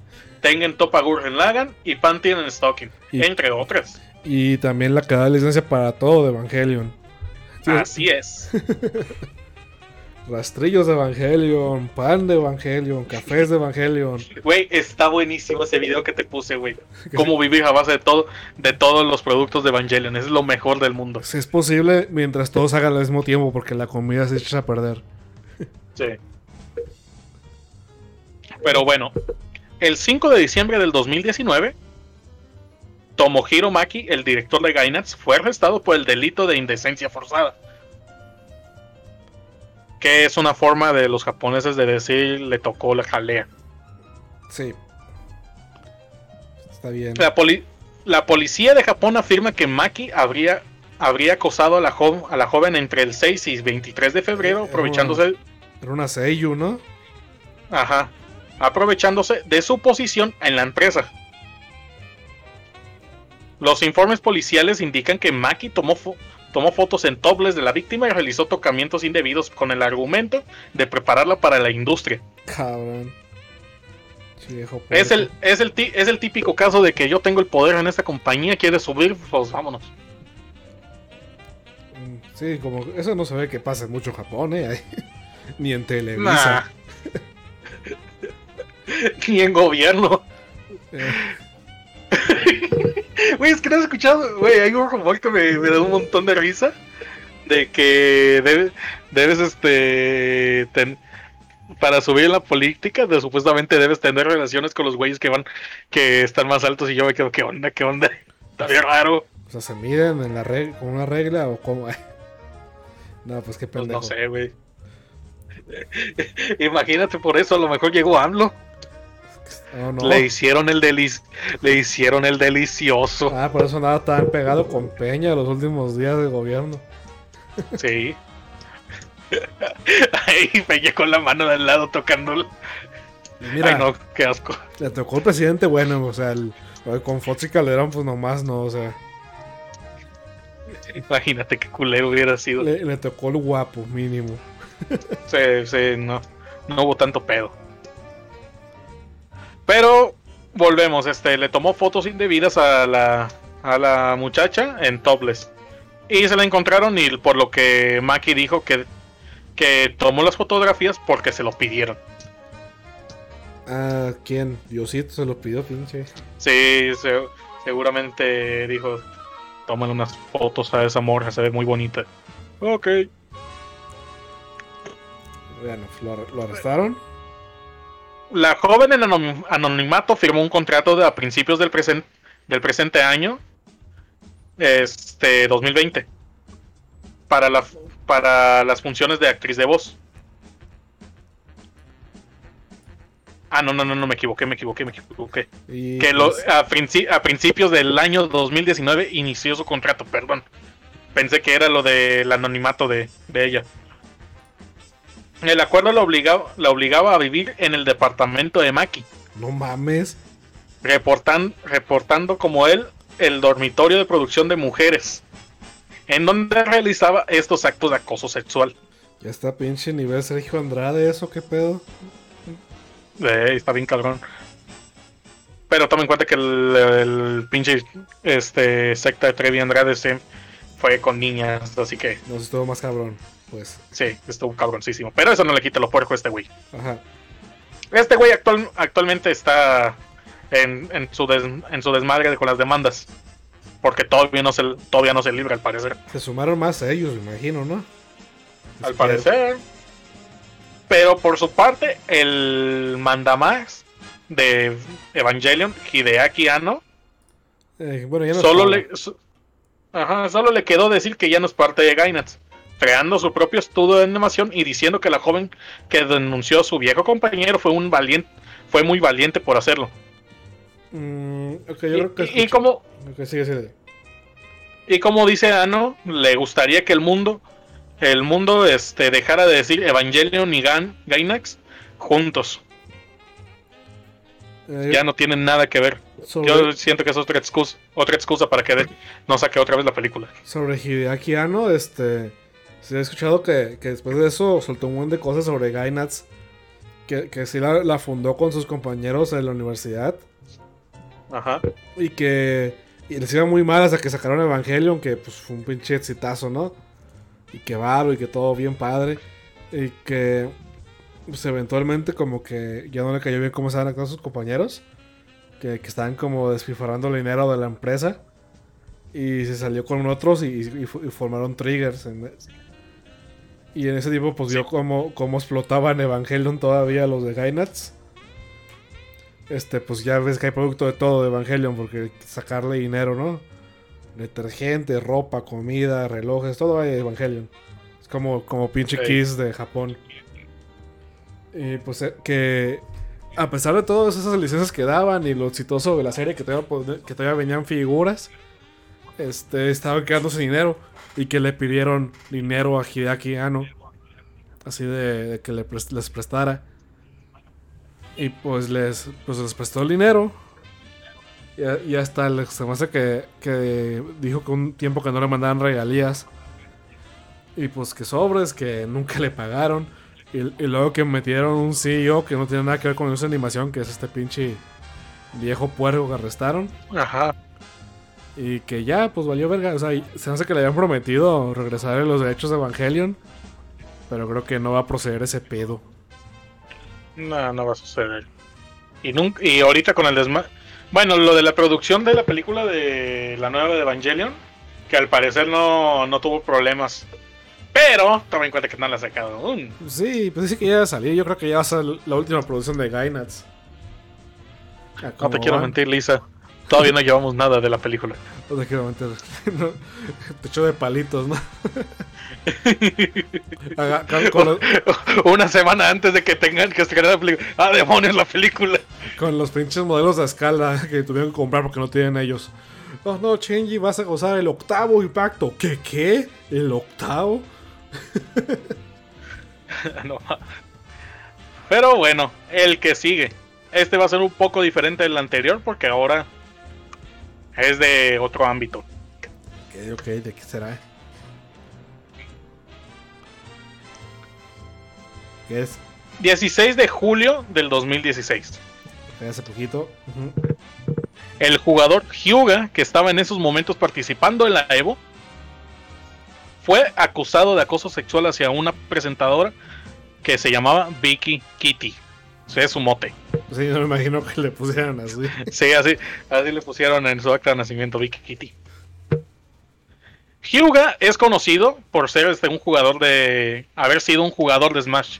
Tengen Toppa Gurren Lagann y Pantheon Stocking, Y- entre otras. Y también la que da licencia para todo de Evangelion. Sí, Así es. Rastrillos de Evangelion, pan de Evangelion, cafés de Evangelion. Güey, está buenísimo ese video que te puse, güey. Cómo vivir a base de todo, de todos los productos de Evangelion. Es lo mejor del mundo. Si es posible, mientras todos hagan al mismo tiempo, porque la comida se echa a perder. Sí. Pero bueno, el 5 de diciembre del 2019, Tomohiro Maki, el director de Gainax, fue arrestado por el delito de indecencia forzada. Que es una forma de los japoneses de decir le tocó la jalea. Sí. Está bien. La, poli- la policía de Japón afirma que Maki habría, habría acosado a la, a la joven entre el 6 y 23 de febrero, aprovechándose, Era una Seiyu, ¿no? ajá, aprovechándose de su posición en la empresa. Los informes policiales indican que Maki tomó, tomó fotos en topless de la víctima y realizó tocamientos indebidos con el argumento de prepararla para la industria. Cabrón. Viejo Es el, es, el, ti- es el típico caso de que yo tengo el poder en esta compañía, quiere subir, pues vámonos. Mm, Sí, como eso no se ve que pasa mucho en Japón, ¿eh? Ni en Televisa. Nah. Ni en gobierno. Eh, Güey, es que no has escuchado, güey, hay un rumor que me, me da un montón de risa. De que debe- debes, este, ten- para subir en la política, de, supuestamente debes tener relaciones con los güeyes que van, que están más altos y yo me quedo, ¿qué onda? ¿Qué onda? Está bien raro. o sea, ¿se miden en la reg- con una regla o cómo? no, pues qué Pues pendejo. no sé, güey. Imagínate por eso, a lo mejor llegó AMLO. No, no. Le hicieron el delic le hicieron el delicioso. Ah, por eso andaba tan pegado con Peña los últimos días de gobierno. Sí. Ahí Peña con la mano de al lado tocando. Mira, Ay, no, qué asco. le tocó el presidente bueno, o sea, el, con Fox y Calderón, pues nomás no, o sea, Imagínate qué culero hubiera sido. le, le tocó el guapo, mínimo. Sí, sí, no, no hubo tanto pedo. Pero volvemos, este, le tomó fotos indebidas a la, a la muchacha en topless. Y se la encontraron y por lo que Maki dijo que, que tomó las fotografías porque se lo pidieron. Ah, ¿quién? Diosito se lo pidió, pinche. Sí, se- seguramente dijo, tómale unas fotos a esa morra, se ve muy bonita. Ok. Bueno, lo, lo arrestaron. La joven en anonim- anonimato firmó un contrato de a principios del, presen- del presente año, este 2020, para, la, para las funciones de actriz de voz. Ah, no, no, no, no, me equivoqué, me equivoqué, me equivoqué. Y Que lo- pues, a, princi- a principios del año 2019 inició su contrato, perdón. Pensé que era lo del anonimato de, de ella. El acuerdo la obligaba, la obligaba a vivir en el departamento de Maki, no mames. reportan- reportando como él el dormitorio de producción de mujeres, en donde realizaba estos actos de acoso sexual. Ya está pinche nivel Sergio Andrade, ¿eso qué pedo? Eh, está bien cabrón. Pero toma en cuenta que el, el pinche este, secta de Trevi Andrade se fue con niñas, así que No sé, estuvo más cabrón. Pues, sí, estuvo cabroncísimo. Pero eso no le quita lo puerco a este güey. ajá. Este güey actual, actualmente está en, en su des- en su desmadre con las demandas. Porque todavía no se, todavía no se libra, al parecer. Se sumaron más a ellos, me imagino, ¿no? Al parecer. Pero por su parte, el mandamás de Evangelion, Hideaki Anno, Eh, bueno, ya no solo le, su- ajá, solo le quedó decir que ya no es parte de Gainax, creando su propio estudio de animación y diciendo que la joven que denunció a su viejo compañero fue un valiente, fue muy valiente por hacerlo. Mm, yo Y, creo que. y- y escuché- como, Ok, sigue, sigue. y como dice Ano, le gustaría que el mundo, el mundo este, dejara de decir Evangelion y Gan, Gainax juntos. Eh, Ya no tienen nada que ver. sobre, Yo siento que es otra excusa, otra excusa para que no saque otra vez la película. sobre Hideaki Anno, este. Se ha escuchado que, que después de eso soltó un montón de cosas sobre Gainax. Que, que sí la, la fundó con sus compañeros en la universidad. Ajá. Y que y les iba muy mal hasta que sacaron Evangelion, que pues fue un pinche exitazo, ¿no? Y que varo y que todo bien padre. Y que pues eventualmente como que ya no le cayó bien cómo estaban actuando sus compañeros. Que, que estaban como despilfarrando el dinero de la empresa. Y se salió con otros y, y fu- y formaron triggers. en- y en ese tiempo pues vio cómo, cómo explotaban Evangelion todavía los de Gainax. Este, pues ya ves que hay producto de todo de Evangelion, porque sacarle dinero, ¿no? Detergente, ropa, comida, relojes, todo hay de Evangelion. Es como, como pinche. Kiss de Japón. Y pues eh, que a pesar de todas esas licencias que daban y lo exitoso de la serie que todavía, que todavía venían figuras, este, estaban quedándose dinero y que le pidieron dinero a Hideaki Anno. Así de, que le les prestara. Y pues les, pues les prestó el dinero. Y, hasta le- se que, que dijo que un tiempo que no le mandaban regalías. Y pues que sobres, que nunca le pagaron. Y, y luego que metieron un CEO que no tiene nada que ver con esa animación, que es este pinche viejo puerco que arrestaron. Ajá. Y que ya, pues valió verga. O sea, se hace que le habían prometido regresar los derechos de Evangelion. Pero creo que no va a proceder ese pedo. No, no va a suceder. Y nunca, y ahorita con el desma... Bueno, lo de la producción de la película de la nueva de Evangelion, que al parecer no, no tuvo problemas. Pero toma en cuenta que no la ha sacado aún. Sí, pues dice que ya salir. Yo creo que ya va a ser la última producción de Gainax. Ah, No ¿cómo te quiero van? mentir, Lisa. Todavía no llevamos nada de la película. No te quiero mentir. No, te echo de palitos, ¿no? Haga- con, con los, Una semana antes de que tengan que estrenar la película. ¡Ah, demonios, la película! con los pinches modelos a escala que tuvieron que comprar porque no tienen ellos. No, no, Chenji, vas a gozar el octavo impacto. ¿Qué, qué? ¿El octavo? No. Pero bueno, el que sigue. Este va a ser un poco diferente del anterior porque ahora es de otro ámbito. Ok, ok, ¿de qué será? ¿Qué es? 16 de julio del 2016. Fue hace poquito. Ujú. El jugador Hyuga, que estaba en esos momentos participando en la Evo, fue acusado de acoso sexual hacia una presentadora que se llamaba Vicky Kitty. Es su mote. Sí, no me imagino que le pusieran así. Sí, así, así le pusieron en su acta de nacimiento Vicky Kitty. Hyuga es conocido por ser este, un jugador de. haber sido un jugador de Smash.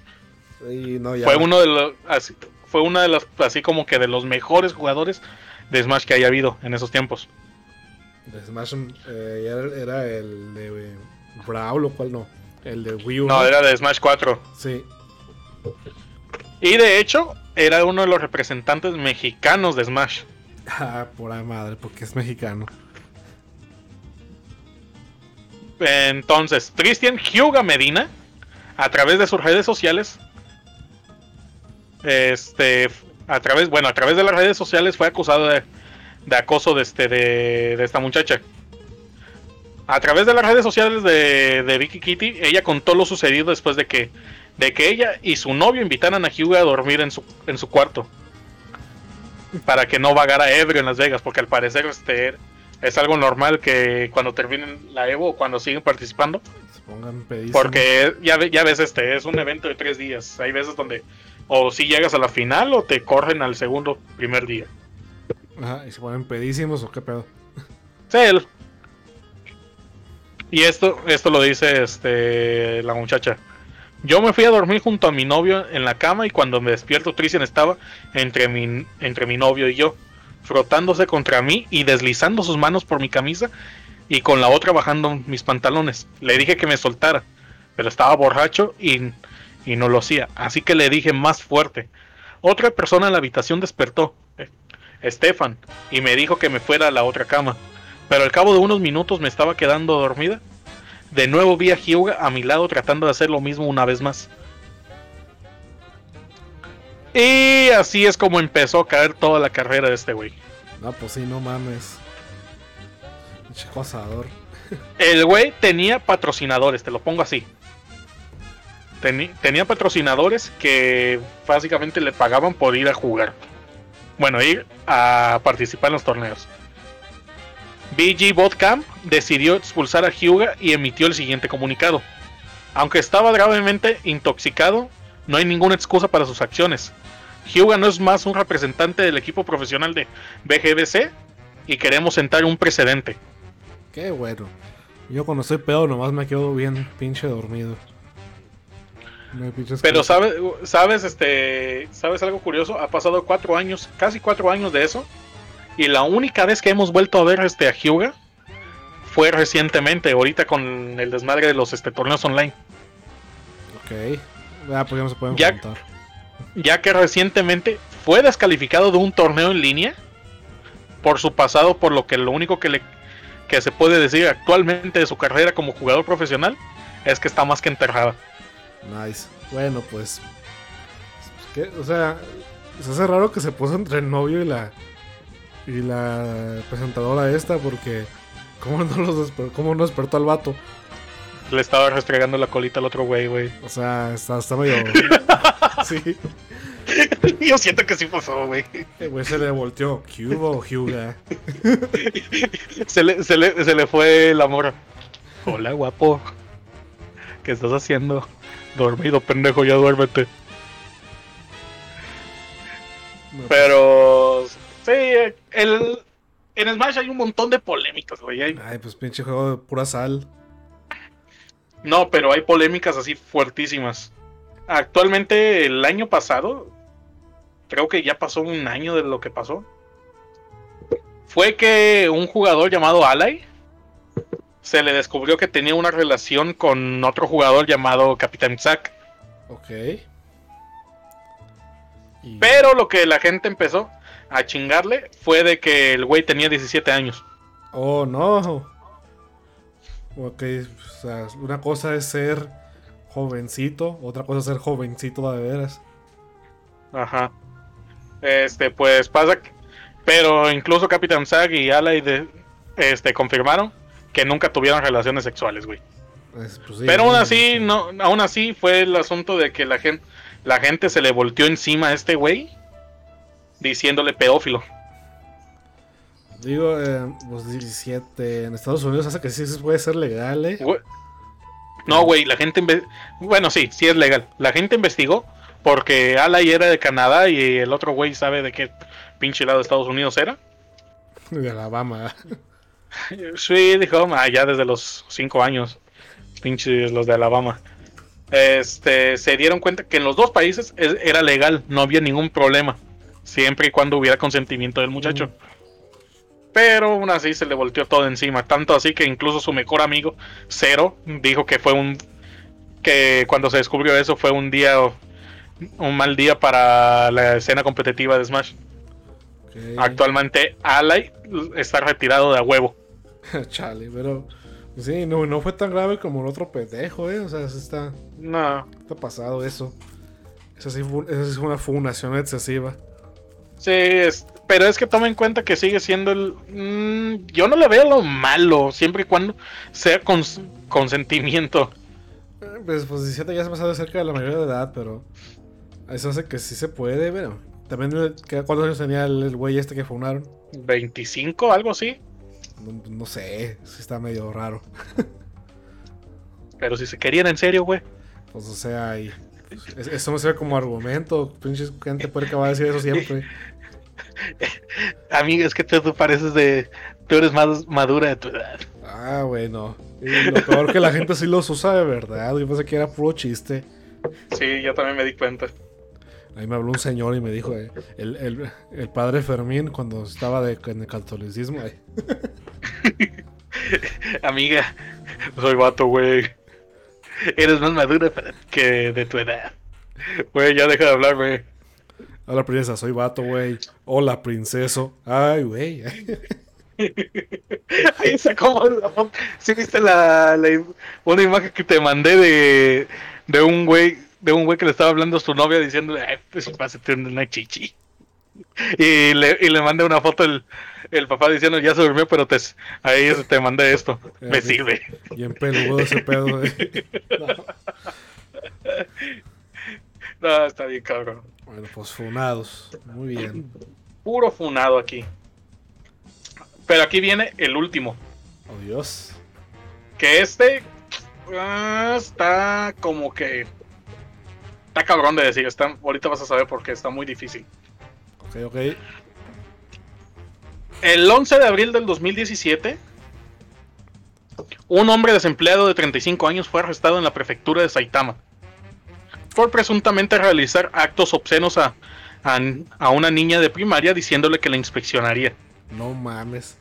Y no, ya. Fue uno de los. así- fue una de las. así como que de los mejores jugadores de Smash que haya habido en esos tiempos. De Smash eh, era, el de Brawl o cuál no. El de Wii U. No, era de Smash 4. Sí. Y de hecho, era uno de los representantes mexicanos de Smash. Ah, por la madre, porque es mexicano. Entonces, Christian Hyuga Medina, a través de sus redes sociales, este, a través, bueno, a través de las redes sociales fue acusado de, de acoso de, este, de, de esta muchacha. A través de las redes sociales de, de Vicky Kitty, ella contó lo sucedido después de que, de que ella y su novio invitaran a Hyuga a dormir en su, en su cuarto. Para que no vagara ebrio en Las Vegas, porque al parecer este, es algo normal que cuando terminen la Evo o cuando siguen participando, Se pongan porque ya, ya ves, este es un evento de tres días. Hay veces donde o si llegas a la final o te corren al segundo primer día. Ajá, y se ponen pedísimos o qué pedo. Sí, el- Y esto, esto lo dice este la muchacha. Yo me fui a dormir junto a mi novio en la cama y cuando me despierto Christian estaba entre mi, entre mi novio y yo, frotándose contra mí y deslizando sus manos por mi camisa y con la otra bajando mis pantalones. Le dije que me soltara, pero estaba borracho y, y no lo hacía, así que le dije más fuerte. Otra persona en la habitación despertó, eh, Estefan, y me dijo que me fuera a la otra cama. Pero al cabo de unos minutos me estaba quedando dormida. De nuevo vi a Hyuga a mi lado tratando de hacer lo mismo una vez más. Y así es como empezó a caer toda la carrera de este güey. No, pues sí, no mames. Pinche acosador. El güey tenía patrocinadores, te lo pongo así. Teni- tenía patrocinadores que básicamente le pagaban por ir a jugar. Bueno, ir a participar en los torneos. BG Botcamp decidió expulsar a Hyuga y emitió el siguiente comunicado. Aunque estaba gravemente intoxicado, no hay ninguna excusa para sus acciones. Hyuga no es más un representante del equipo profesional de BGBC y queremos sentar un precedente. Qué bueno. Yo cuando estoy pedo nomás me quedo bien pinche dormido. No Pero sabes, sabes, este, sabes algo curioso, ha pasado cuatro años, casi cuatro años de eso, y la única vez que hemos vuelto a ver este a Hyuga fue recientemente, ahorita con el desmadre de los este, torneos online, Ok. Ah, pues ya no se pueden Ya- contar. ya que recientemente fue descalificado de un torneo en línea por su pasado, por lo que lo único que le que se puede decir actualmente de su carrera como jugador profesional es que está más que enterrada. Nice. Bueno, pues. O sea, se hace raro que se puso entre el novio y la. Y la presentadora esta, porque. ¿Cómo no, los desper- cómo no despertó al vato? Le estaba restregando la colita al otro güey, güey. O sea, está, está medio. sí. Yo siento que sí pasó, güey. El güey se le volteó. ¿Qué hubo, Hyuga? se, le, se, le, se le fue la mora. Hola, guapo. ¿Qué estás haciendo? Dormido, pendejo, ya duérmete. No, Pero. Sí, el, en Smash hay un montón de polémicas, güey. hay- Ay, pues pinche juego de pura sal. No, pero hay polémicas así fuertísimas. Actualmente, el año pasado, creo que ya pasó un año de lo que pasó. Fue que un jugador llamado Ally se le descubrió que tenía una relación con otro jugador llamado Capitán Zack. Ok. Y- Pero lo que la gente empezó a chingarle fue de que el güey tenía 17 años. Oh, no. Ok, o sea, una cosa es ser jovencito, otra cosa es ser jovencito de veras. Ajá. Este, pues pasa que- Pero incluso Capitán Zack y Ally de, este, confirmaron que nunca tuvieron relaciones sexuales, güey. Es- pues sí, Pero aún así, no, aún así fue el asunto de que la gente, la gente se le volteó encima a este güey diciéndole pedófilo. Digo, eh, pues 17 en Estados Unidos hace que sí puede ser legal, ¿eh? No, güey, la gente... Bueno, sí, sí es legal. La gente investigó porque Ally era de Canadá y el otro güey sabe de qué pinche lado de Estados Unidos era. De Alabama. Sí, dijo, ah, ya desde los 5 años. Pinches los de Alabama. Este, se dieron cuenta que en los dos países es- era legal, no había ningún problema. Siempre y cuando hubiera consentimiento del muchacho. Pero aún así se le volteó todo encima. Tanto así que incluso su mejor amigo, Cero, dijo que fue un. que cuando se descubrió eso fue un día. un mal día para la escena competitiva de Smash. Actualmente Ally está retirado de a huevo. Chale, pero. pues Sí, no, no fue tan grave como el otro pendejo, ¿eh? O sea, está, No. está pasado eso. Esa sí fue, esa sí fue una fundación excesiva. Sí, es- pero es que toma en cuenta que sigue siendo el... mm, yo no le veo lo malo, siempre y cuando sea con consentimiento. Eh, Pues, pues 17 ya se ha pasado cerca de la mayoría de edad, pero. Eso hace que sí se puede, pero. También, ¿qué- ¿cuántos años tenía el el güey este que funaron? 25, algo así. No, no sé, sí está medio raro. Pero si se querían en serio, güey. Pues, o sea, y. es- Eso me sirve como argumento. Pinches gente puede que va a decir eso siempre. Amiga, es que tú, tú pareces de... Tú eres más madura de tu edad. Ah, bueno. Y lo peor que la gente sí los usa de verdad. Yo pensé que era puro chiste. Sí, yo también me di cuenta. Ahí me habló un señor y me dijo, eh, el, el- el padre Fermín cuando estaba de, en el catolicismo. eh, Amiga, soy vato, güey. Eres más madura que de tu edad. Güey, ya deja de hablar, güey. Hola princesa, soy vato, güey. Hola princeso. Ay, güey. Ahí sacó. ¿Sí viste la, una imagen que te mandé de, de un güey de un güey que le estaba hablando a su novia diciéndole, ay, pues pásate una chichi. Y le, y le manda una foto el, el papá diciendo, ya se durmió, pero te, ahí te mandé esto. Me Eh, sirve. Bien peludo ese pedo, eh. No, está bien cabrón. Bueno, pues funados. Muy bien. Puro funado aquí. Pero aquí viene el último. Oh, Dios. Que este ah, está como que... Está cabrón de decir. Está, ahorita vas a saber por qué. Está muy difícil. Ok, ok. El 11 de abril del 2017, un hombre desempleado de 35 años fue arrestado en la prefectura de Saitama por presuntamente realizar actos obscenos a, a- a una niña de primaria diciéndole que la inspeccionaría. No mames.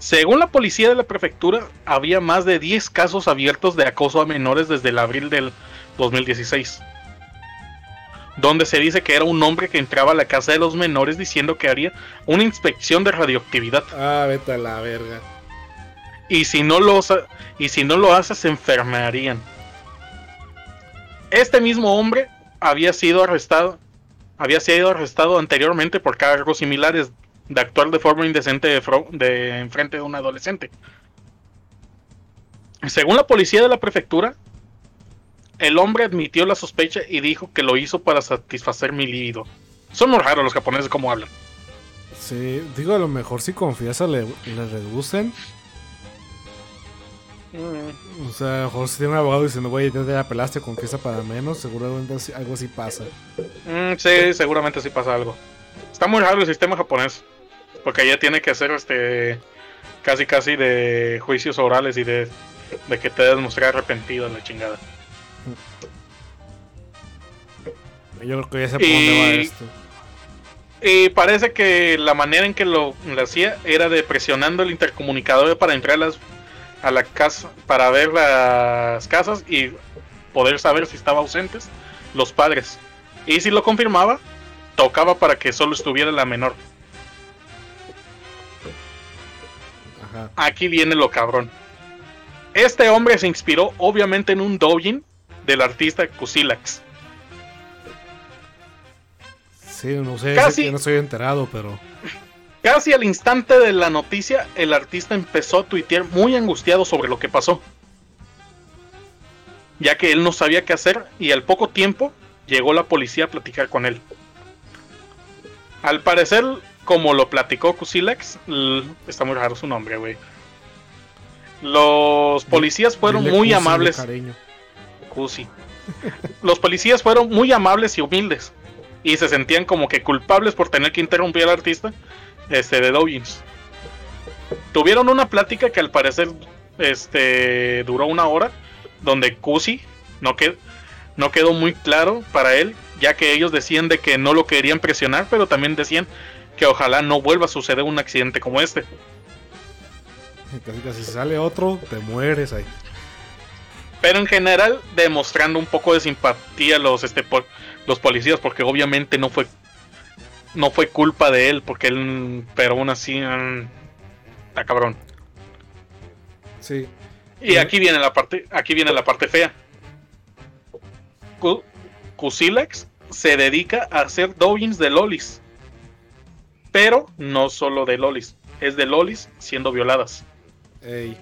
Según la policía de la prefectura, había más de 10 casos abiertos de acoso a menores desde el abril del 2016. Donde se dice que era un hombre que entraba a la casa de los menores diciendo que haría una inspección de radioactividad. Ah, vete a la verga. Y si no lo, y si no lo hace, se enfermarían. Este mismo hombre había sido arrestado. Había sido arrestado anteriormente por cargos similares de actuar de forma indecente de, de en frente de un adolescente. Según la policía de la prefectura, el hombre admitió la sospecha y dijo que lo hizo para satisfacer mi libido. Son muy raros los japoneses como hablan. Sí, digo, a lo mejor si confianza le, le reducen. O sea, a lo mejor si tiene un abogado diciendo, güey, ya te la pelaste, confianza para menos, seguramente algo así pasa. Mm, sí, seguramente sí pasa algo. Está muy raro el sistema japonés. Porque ella tiene que hacer este casi casi de juicios orales y de, de que te debes mostrar arrepentido en la chingada. Yo creo que ya sé por dónde va Y- esto. Y parece que la manera en que lo, lo hacía era de presionando el intercomunicador para entrar a, las, a la casa, para ver las casas y poder saber si estaban ausentes los padres. Y si lo confirmaba, tocaba para que solo estuviera la menor. Ajá. Aquí viene lo cabrón. Este hombre se inspiró obviamente en un doujin del artista Kusilax. Sí, no sé, Casi- no estoy enterado, pero. Casi al instante de la noticia, el artista empezó a tuitear muy angustiado sobre lo que pasó. Ya que él no sabía qué hacer y al poco tiempo llegó la policía a platicar con él. Al parecer, como lo platicó Kusilax, l- está muy raro su nombre, güey. Los policías fueron Dile muy Cusi amables. cariño. Cusi. Los policías fueron muy amables y humildes. Y se sentían como que culpables por tener que interrumpir al artista este, de doujins. Tuvieron una plática que al parecer este, duró una hora. Donde Cusi no, qued- no quedó muy claro para él. Ya que ellos decían de que no lo querían presionar. Pero también decían que ojalá no vuelva a suceder un accidente como este. Casi casi si sale otro, te mueres ahí. Pero en general demostrando un poco de simpatía los este los policías porque obviamente no fue no fue culpa de él porque él pero aún así mm, está cabrón. Sí. Y aquí viene la parte aquí viene la parte fea. Ku- Kusilax se dedica a hacer doujins de lolis. Pero no solo de lolis, es de lolis siendo violadas. Ey.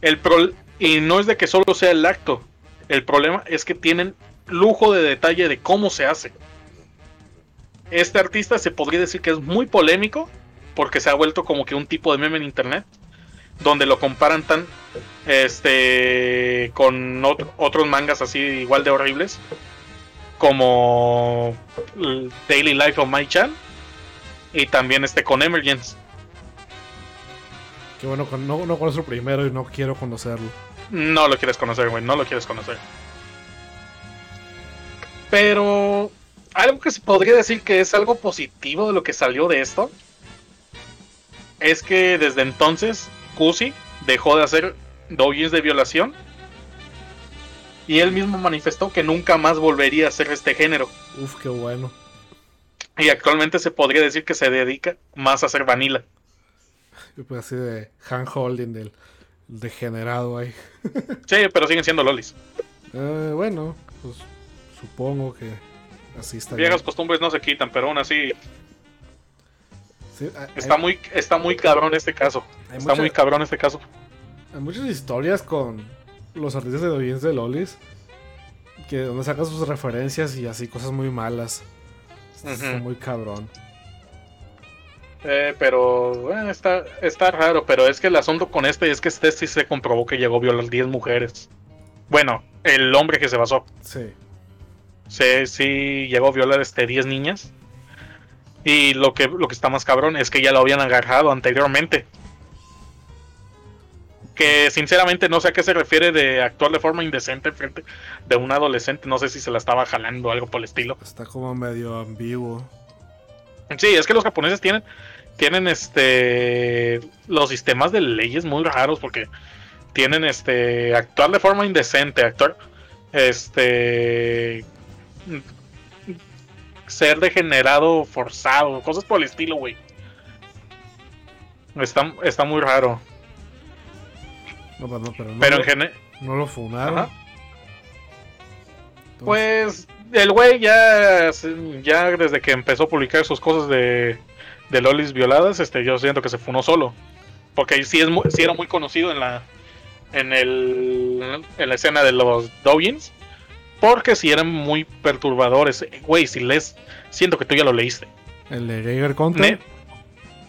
El pro- y no es de que solo sea el acto. El problema es que tienen lujo de detalle de cómo se hace. Este artista se podría decir que es muy polémico porque se ha vuelto como que un tipo de meme en internet donde lo comparan tan este con otro- otros mangas así igual de horribles como Daily Life of My Chan y también este con Emergence. Qué bueno, no, no conozco el primero y no quiero conocerlo. No lo quieres conocer, güey, no lo quieres conocer. Pero algo que se podría decir que es algo positivo de lo que salió de esto es que desde entonces Kusi dejó de hacer doujins de violación y él mismo manifestó que nunca más volvería a hacer este género Uf, qué bueno. y actualmente se podría decir que se dedica más a hacer vanilla. Pues así de hand holding del degenerado ahí. Sí, pero siguen siendo lolis. Eh, bueno, Pues supongo que así está. Viejas bien. costumbres no se quitan, pero aún así Sí, hay- está hay- muy, está muy cabrón este caso. Está muy cabrón este caso. Hay muchas historias con los artistas de audiencia de Lolis. Que donde sacan sus referencias y así cosas muy malas. Está muy cabrón. Eh, pero eh, está, está raro, pero es que el asunto con este es que este sí se comprobó que llegó a violar 10 mujeres. Bueno, el hombre que se basó. Sí. Sí, sí llegó a violar este 10 niñas. Y lo que, lo que está más cabrón es que ya lo habían agarrado anteriormente. Que sinceramente no sé a qué se refiere de actuar de forma indecente frente de un adolescente. No sé si se la estaba jalando o algo por el estilo. Está como medio ambiguo. Sí, es que los japoneses tienen, tienen este los sistemas de leyes muy raros porque tienen este actuar de forma indecente, actuar este ser degenerado, forzado, cosas por el estilo, güey. Está, está muy raro. No, pero no, pero no, Pero en lo, no lo funaron. Ajá. Pues el güey ya, ya desde que empezó a publicar sus cosas de, de lolis violadas, este, yo siento que se funó solo. Porque sí, es muy- sí era muy conocido en la en el en la escena de los doujins. Porque sí eran muy perturbadores. Güey, si lees, siento que tú ya lo leíste. El de Geiger Counter. Ne-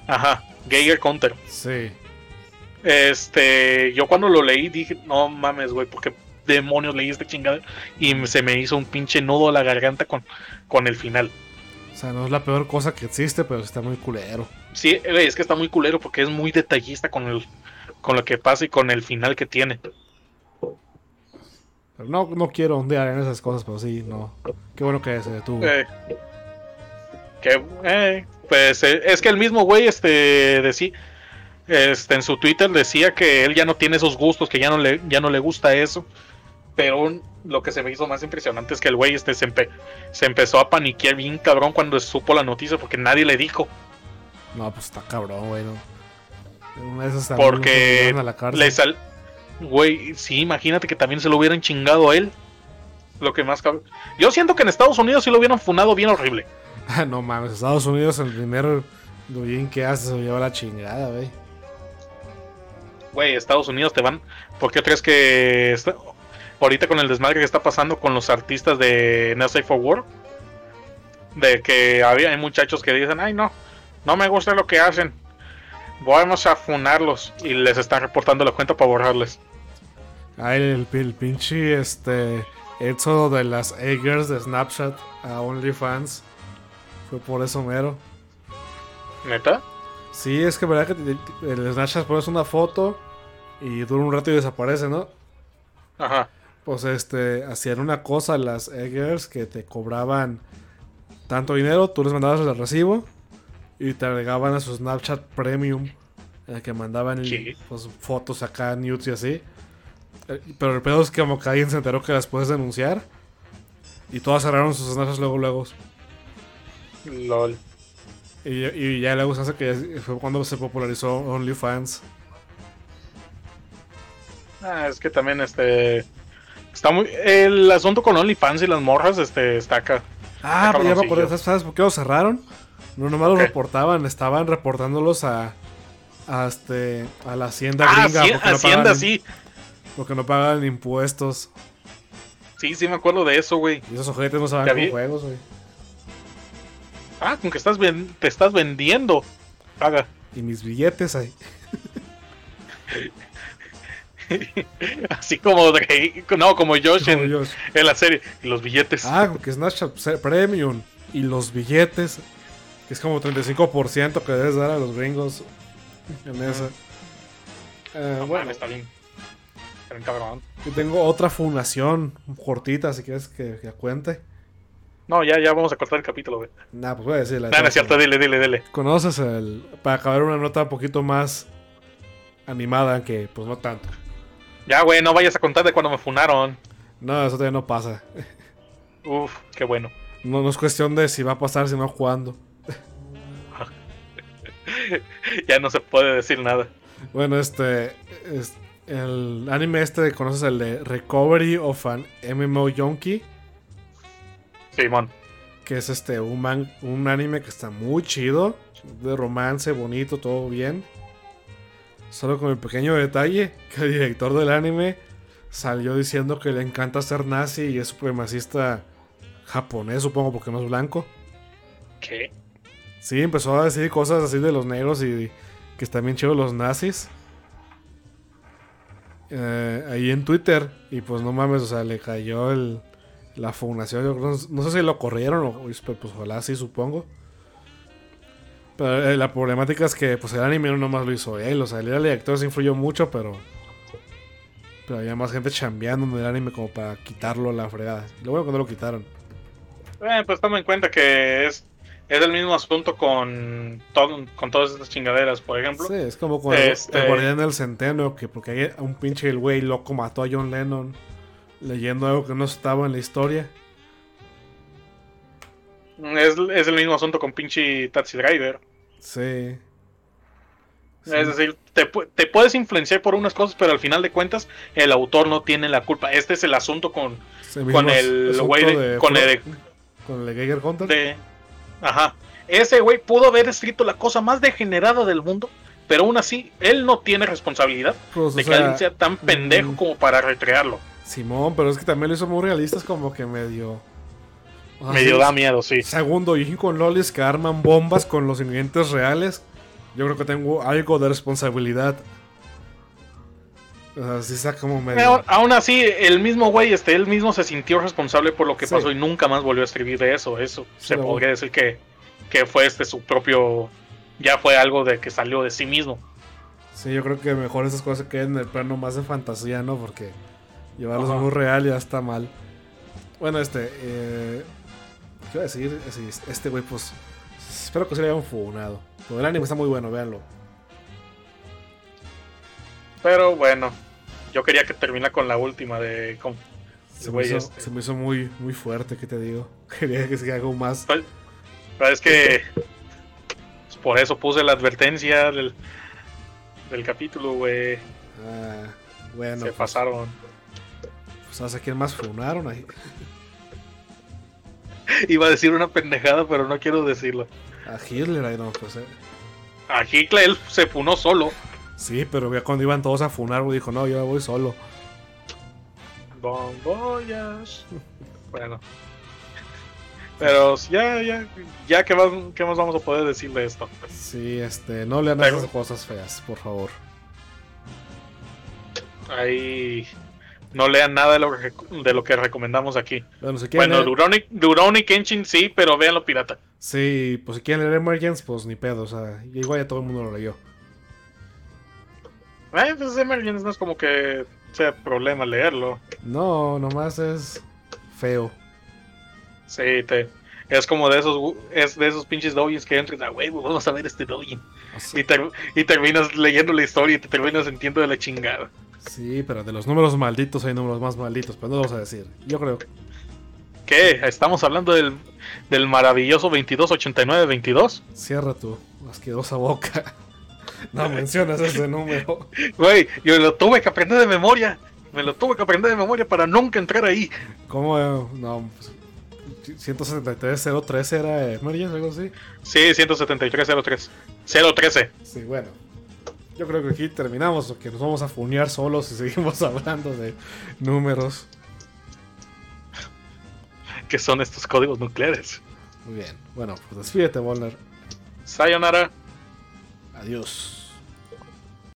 Ajá, Geiger Counter. Sí. Este, yo cuando lo leí dije, no mames, güey, porque demonios leí esta chingada y se me hizo un pinche nudo a la garganta con, con el final. O sea, no es la peor cosa que existe, pero está muy culero. Sí, es que está muy culero porque es muy detallista con el con lo que pasa y con el final que tiene. Pero no, no quiero ondear en esas cosas, pero sí, no. Qué bueno que se detuvo. Eh, que, eh, pues eh, es que el mismo güey este decía este en su Twitter decía que él ya no tiene esos gustos, que ya no le ya no le gusta eso. Pero lo que se me hizo más impresionante es que el güey este se, empe- se empezó a paniquear bien cabrón cuando supo la noticia porque nadie le dijo. No, pues está cabrón, güey. No. Porque a la cárcel. le sal güey, sí, imagínate que también se lo hubieran chingado a él. Lo que más cabrón. Yo siento que en Estados Unidos sí lo hubieran funado bien horrible. Ah, no mames, Estados Unidos el primer doujin que hace se lleva la chingada, güey. Güey, Estados Unidos te van. ¿Por qué crees que está- ahorita con el desmadre que está pasando con los artistas de Safe for Work? De que había hay muchachos que dicen, ay no, no me gusta lo que hacen. Vamos a funarlos y les están reportando la cuenta para borrarles. Ah, el, el pinche este éxodo de las A-Girls de Snapchat a OnlyFans. Fue por eso mero. ¿Neta? Sí, es que verdad que el Snapchat pones una foto y dura un rato y desaparece, ¿no? Ajá. Pues este, hacían una cosa las eggers que te cobraban tanto dinero, tú les mandabas el recibo y te agregaban a su Snapchat Premium, en el que mandaban pues, fotos acá, nudes y así. Eh, Pero el pedo es que como que alguien se enteró que las puedes denunciar y todas cerraron sus Snapchats luego, luego. Lol. Y, y ya luego se hace que fue cuando se popularizó OnlyFans. Ah, es que también este. Está muy. El asunto con OnlyFans y las morras, este, está acá. Ah, Está pero ya me acordé. ¿sabes- ¿sabes por qué los cerraron? No, nomás los ¿Qué? reportaban, estaban reportándolos a, a, este, a la hacienda Ah, gringa no Hacienda, sí. Porque no pagan impuestos. Sí, sí me acuerdo de eso, güey. Y esos ojetes no saben con juegos, güey. Ah, con que estás ven- te estás vendiendo. Paga. Y mis billetes ahí. Así como Drake, no, como Josh Como en, la serie. Y los billetes. Ah, con que Snapchat Premium y los billetes, que es como 35% que debes dar a los gringos en esa. Eh, No, bueno, está bien. Está bien cabrón. yo tengo otra fundación cortita, si quieres que, que cuente. No, ya, ya vamos a cortar el capítulo, güey. Nah, pues voy a decirla. No, no es cierto, dile, dile, dile. ¿Conoces el. Para acabar una nota un poquito más animada, que pues no tanto. Ya, güey, no vayas a contar de cuando me funaron. No, eso todavía no pasa. Uf, qué bueno. No, no es cuestión de si va a pasar, sino cuándo. ya no se puede decir nada. Bueno, este. es- el anime este, ¿conoces el de Recovery of an MMO Yonki? Simón. Que es este, un, man- un anime que está muy chido. De romance, bonito, todo bien. Solo con el pequeño detalle que el director del anime salió diciendo que le encanta ser nazi y es supremacista japonés, supongo, porque no es blanco. ¿Qué? Sí, empezó a decir cosas así de los negros y que están bien chidos los nazis. Eh, ahí en Twitter. Y pues no mames, o sea, le cayó el, la fundación. Creo- no sé si lo corrieron o pero, pues ojalá sí, supongo. Pero eh, la problemática es que pues el anime no nomás lo hizo él. O sea, el director se influyó mucho, pero... Pero había más gente chambeando en el anime como para quitarlo a la fregada. Lo bueno que no lo quitaron. Eh, pues toma en cuenta que es, es el mismo asunto con, todo, con todas estas chingaderas, por ejemplo. Sí, es como con el- Este- el guardián del centeno, que porque un pinche el güey loco mató a John Lennon leyendo algo que no estaba en la historia. Es, es el mismo asunto con pinche Taxi Driver. Sí. Sí. Es decir, te, pu- te puedes influenciar por unas cosas, pero al final de cuentas el autor no tiene la culpa. Este es el asunto con, con el güey de- con el- con el Geiger Hunter. de... Ajá. Ese güey pudo haber escrito la cosa más degenerada del mundo, pero aún así él no tiene responsabilidad Pues, de que sea, alguien sea tan pendejo mm. como para recrearlo. Simón, pero es que también lo hizo muy realista, es como que medio. o sea, Medio sí, da miedo, sí. Segundo, y con lolis que arman bombas con los ingredientes reales. Yo creo que tengo algo de responsabilidad. O sea, como medio. Pero aún así, el mismo güey, este, él mismo se sintió responsable por lo que Sí. pasó y nunca más volvió a escribir de eso. Eso Sí, se podría decir que, que fue este su propio. Ya fue algo de que salió de sí mismo. Sí, yo creo que mejor esas cosas queden en el plano más de fantasía, ¿no? Porque llevarlos Ajá. muy real ya está mal. Bueno, este. Eh, ¿Qué iba a decir? Este güey, pues. Espero que se le hayan funado. Pero el anime está muy bueno, véanlo. Pero bueno, yo quería que termina con la última de. con- Se, me hizo, este. se me hizo muy, muy fuerte, ¿qué te digo? Quería que se haga algo más. Pues, pero es que. pues, por eso puse la advertencia del, del capítulo, güey. Ah, bueno, se pues, pasaron. pues, ¿sabes a quién más funaron ahí? Iba a decir una pendejada, pero no quiero decirlo. A Hitler ahí, no, pues. eh. A Hitler él se funó solo. Sí, pero ya cuando iban todos a funar, dijo, no, yo voy solo. Bomboyas. Bueno. Pero ya, ya, ya, ¿qué más, qué más vamos a poder decir de esto? Sí, este, no lean Pero- esas cosas feas, por favor. Ahí no lean nada de lo que, de lo que recomendamos aquí. Bueno, si quieren Bueno, leer- Kenshin sí, pero véanlo pirata. Sí, pues si quieren leer Emergence, pues ni pedo, o sea, igual ya todo el mundo lo leyó. Eh, pues Emergence no es como que sea problema leerlo. No, nomás es feo. Sí, te, es como de esos es de esos pinches doujins que entran, ah, huevo, vamos a ver este Y, ter- y terminas leyendo la historia y te terminas sintiendo de la chingada. sí, pero de los números malditos hay números más malditos, pero no lo vamos a decir. Yo creo. ¿Qué? ¿Estamos hablando del, del maravilloso 2289-22? Cierra tu asquerosa boca. No mencionas ese número. Güey, yo lo tuve que aprender de memoria. Me lo tuve que aprender de memoria para nunca entrar ahí. ¿Cómo? eh? No, pues, 173.03 era Emergence, algo así. Sí, 173-03. 013. Sí, bueno. Yo creo que aquí terminamos, porque nos vamos a funear solos y seguimos hablando de números. ¿Qué son estos códigos nucleares? Muy bien. Bueno, pues despídete, Volner. Sayonara. Adiós.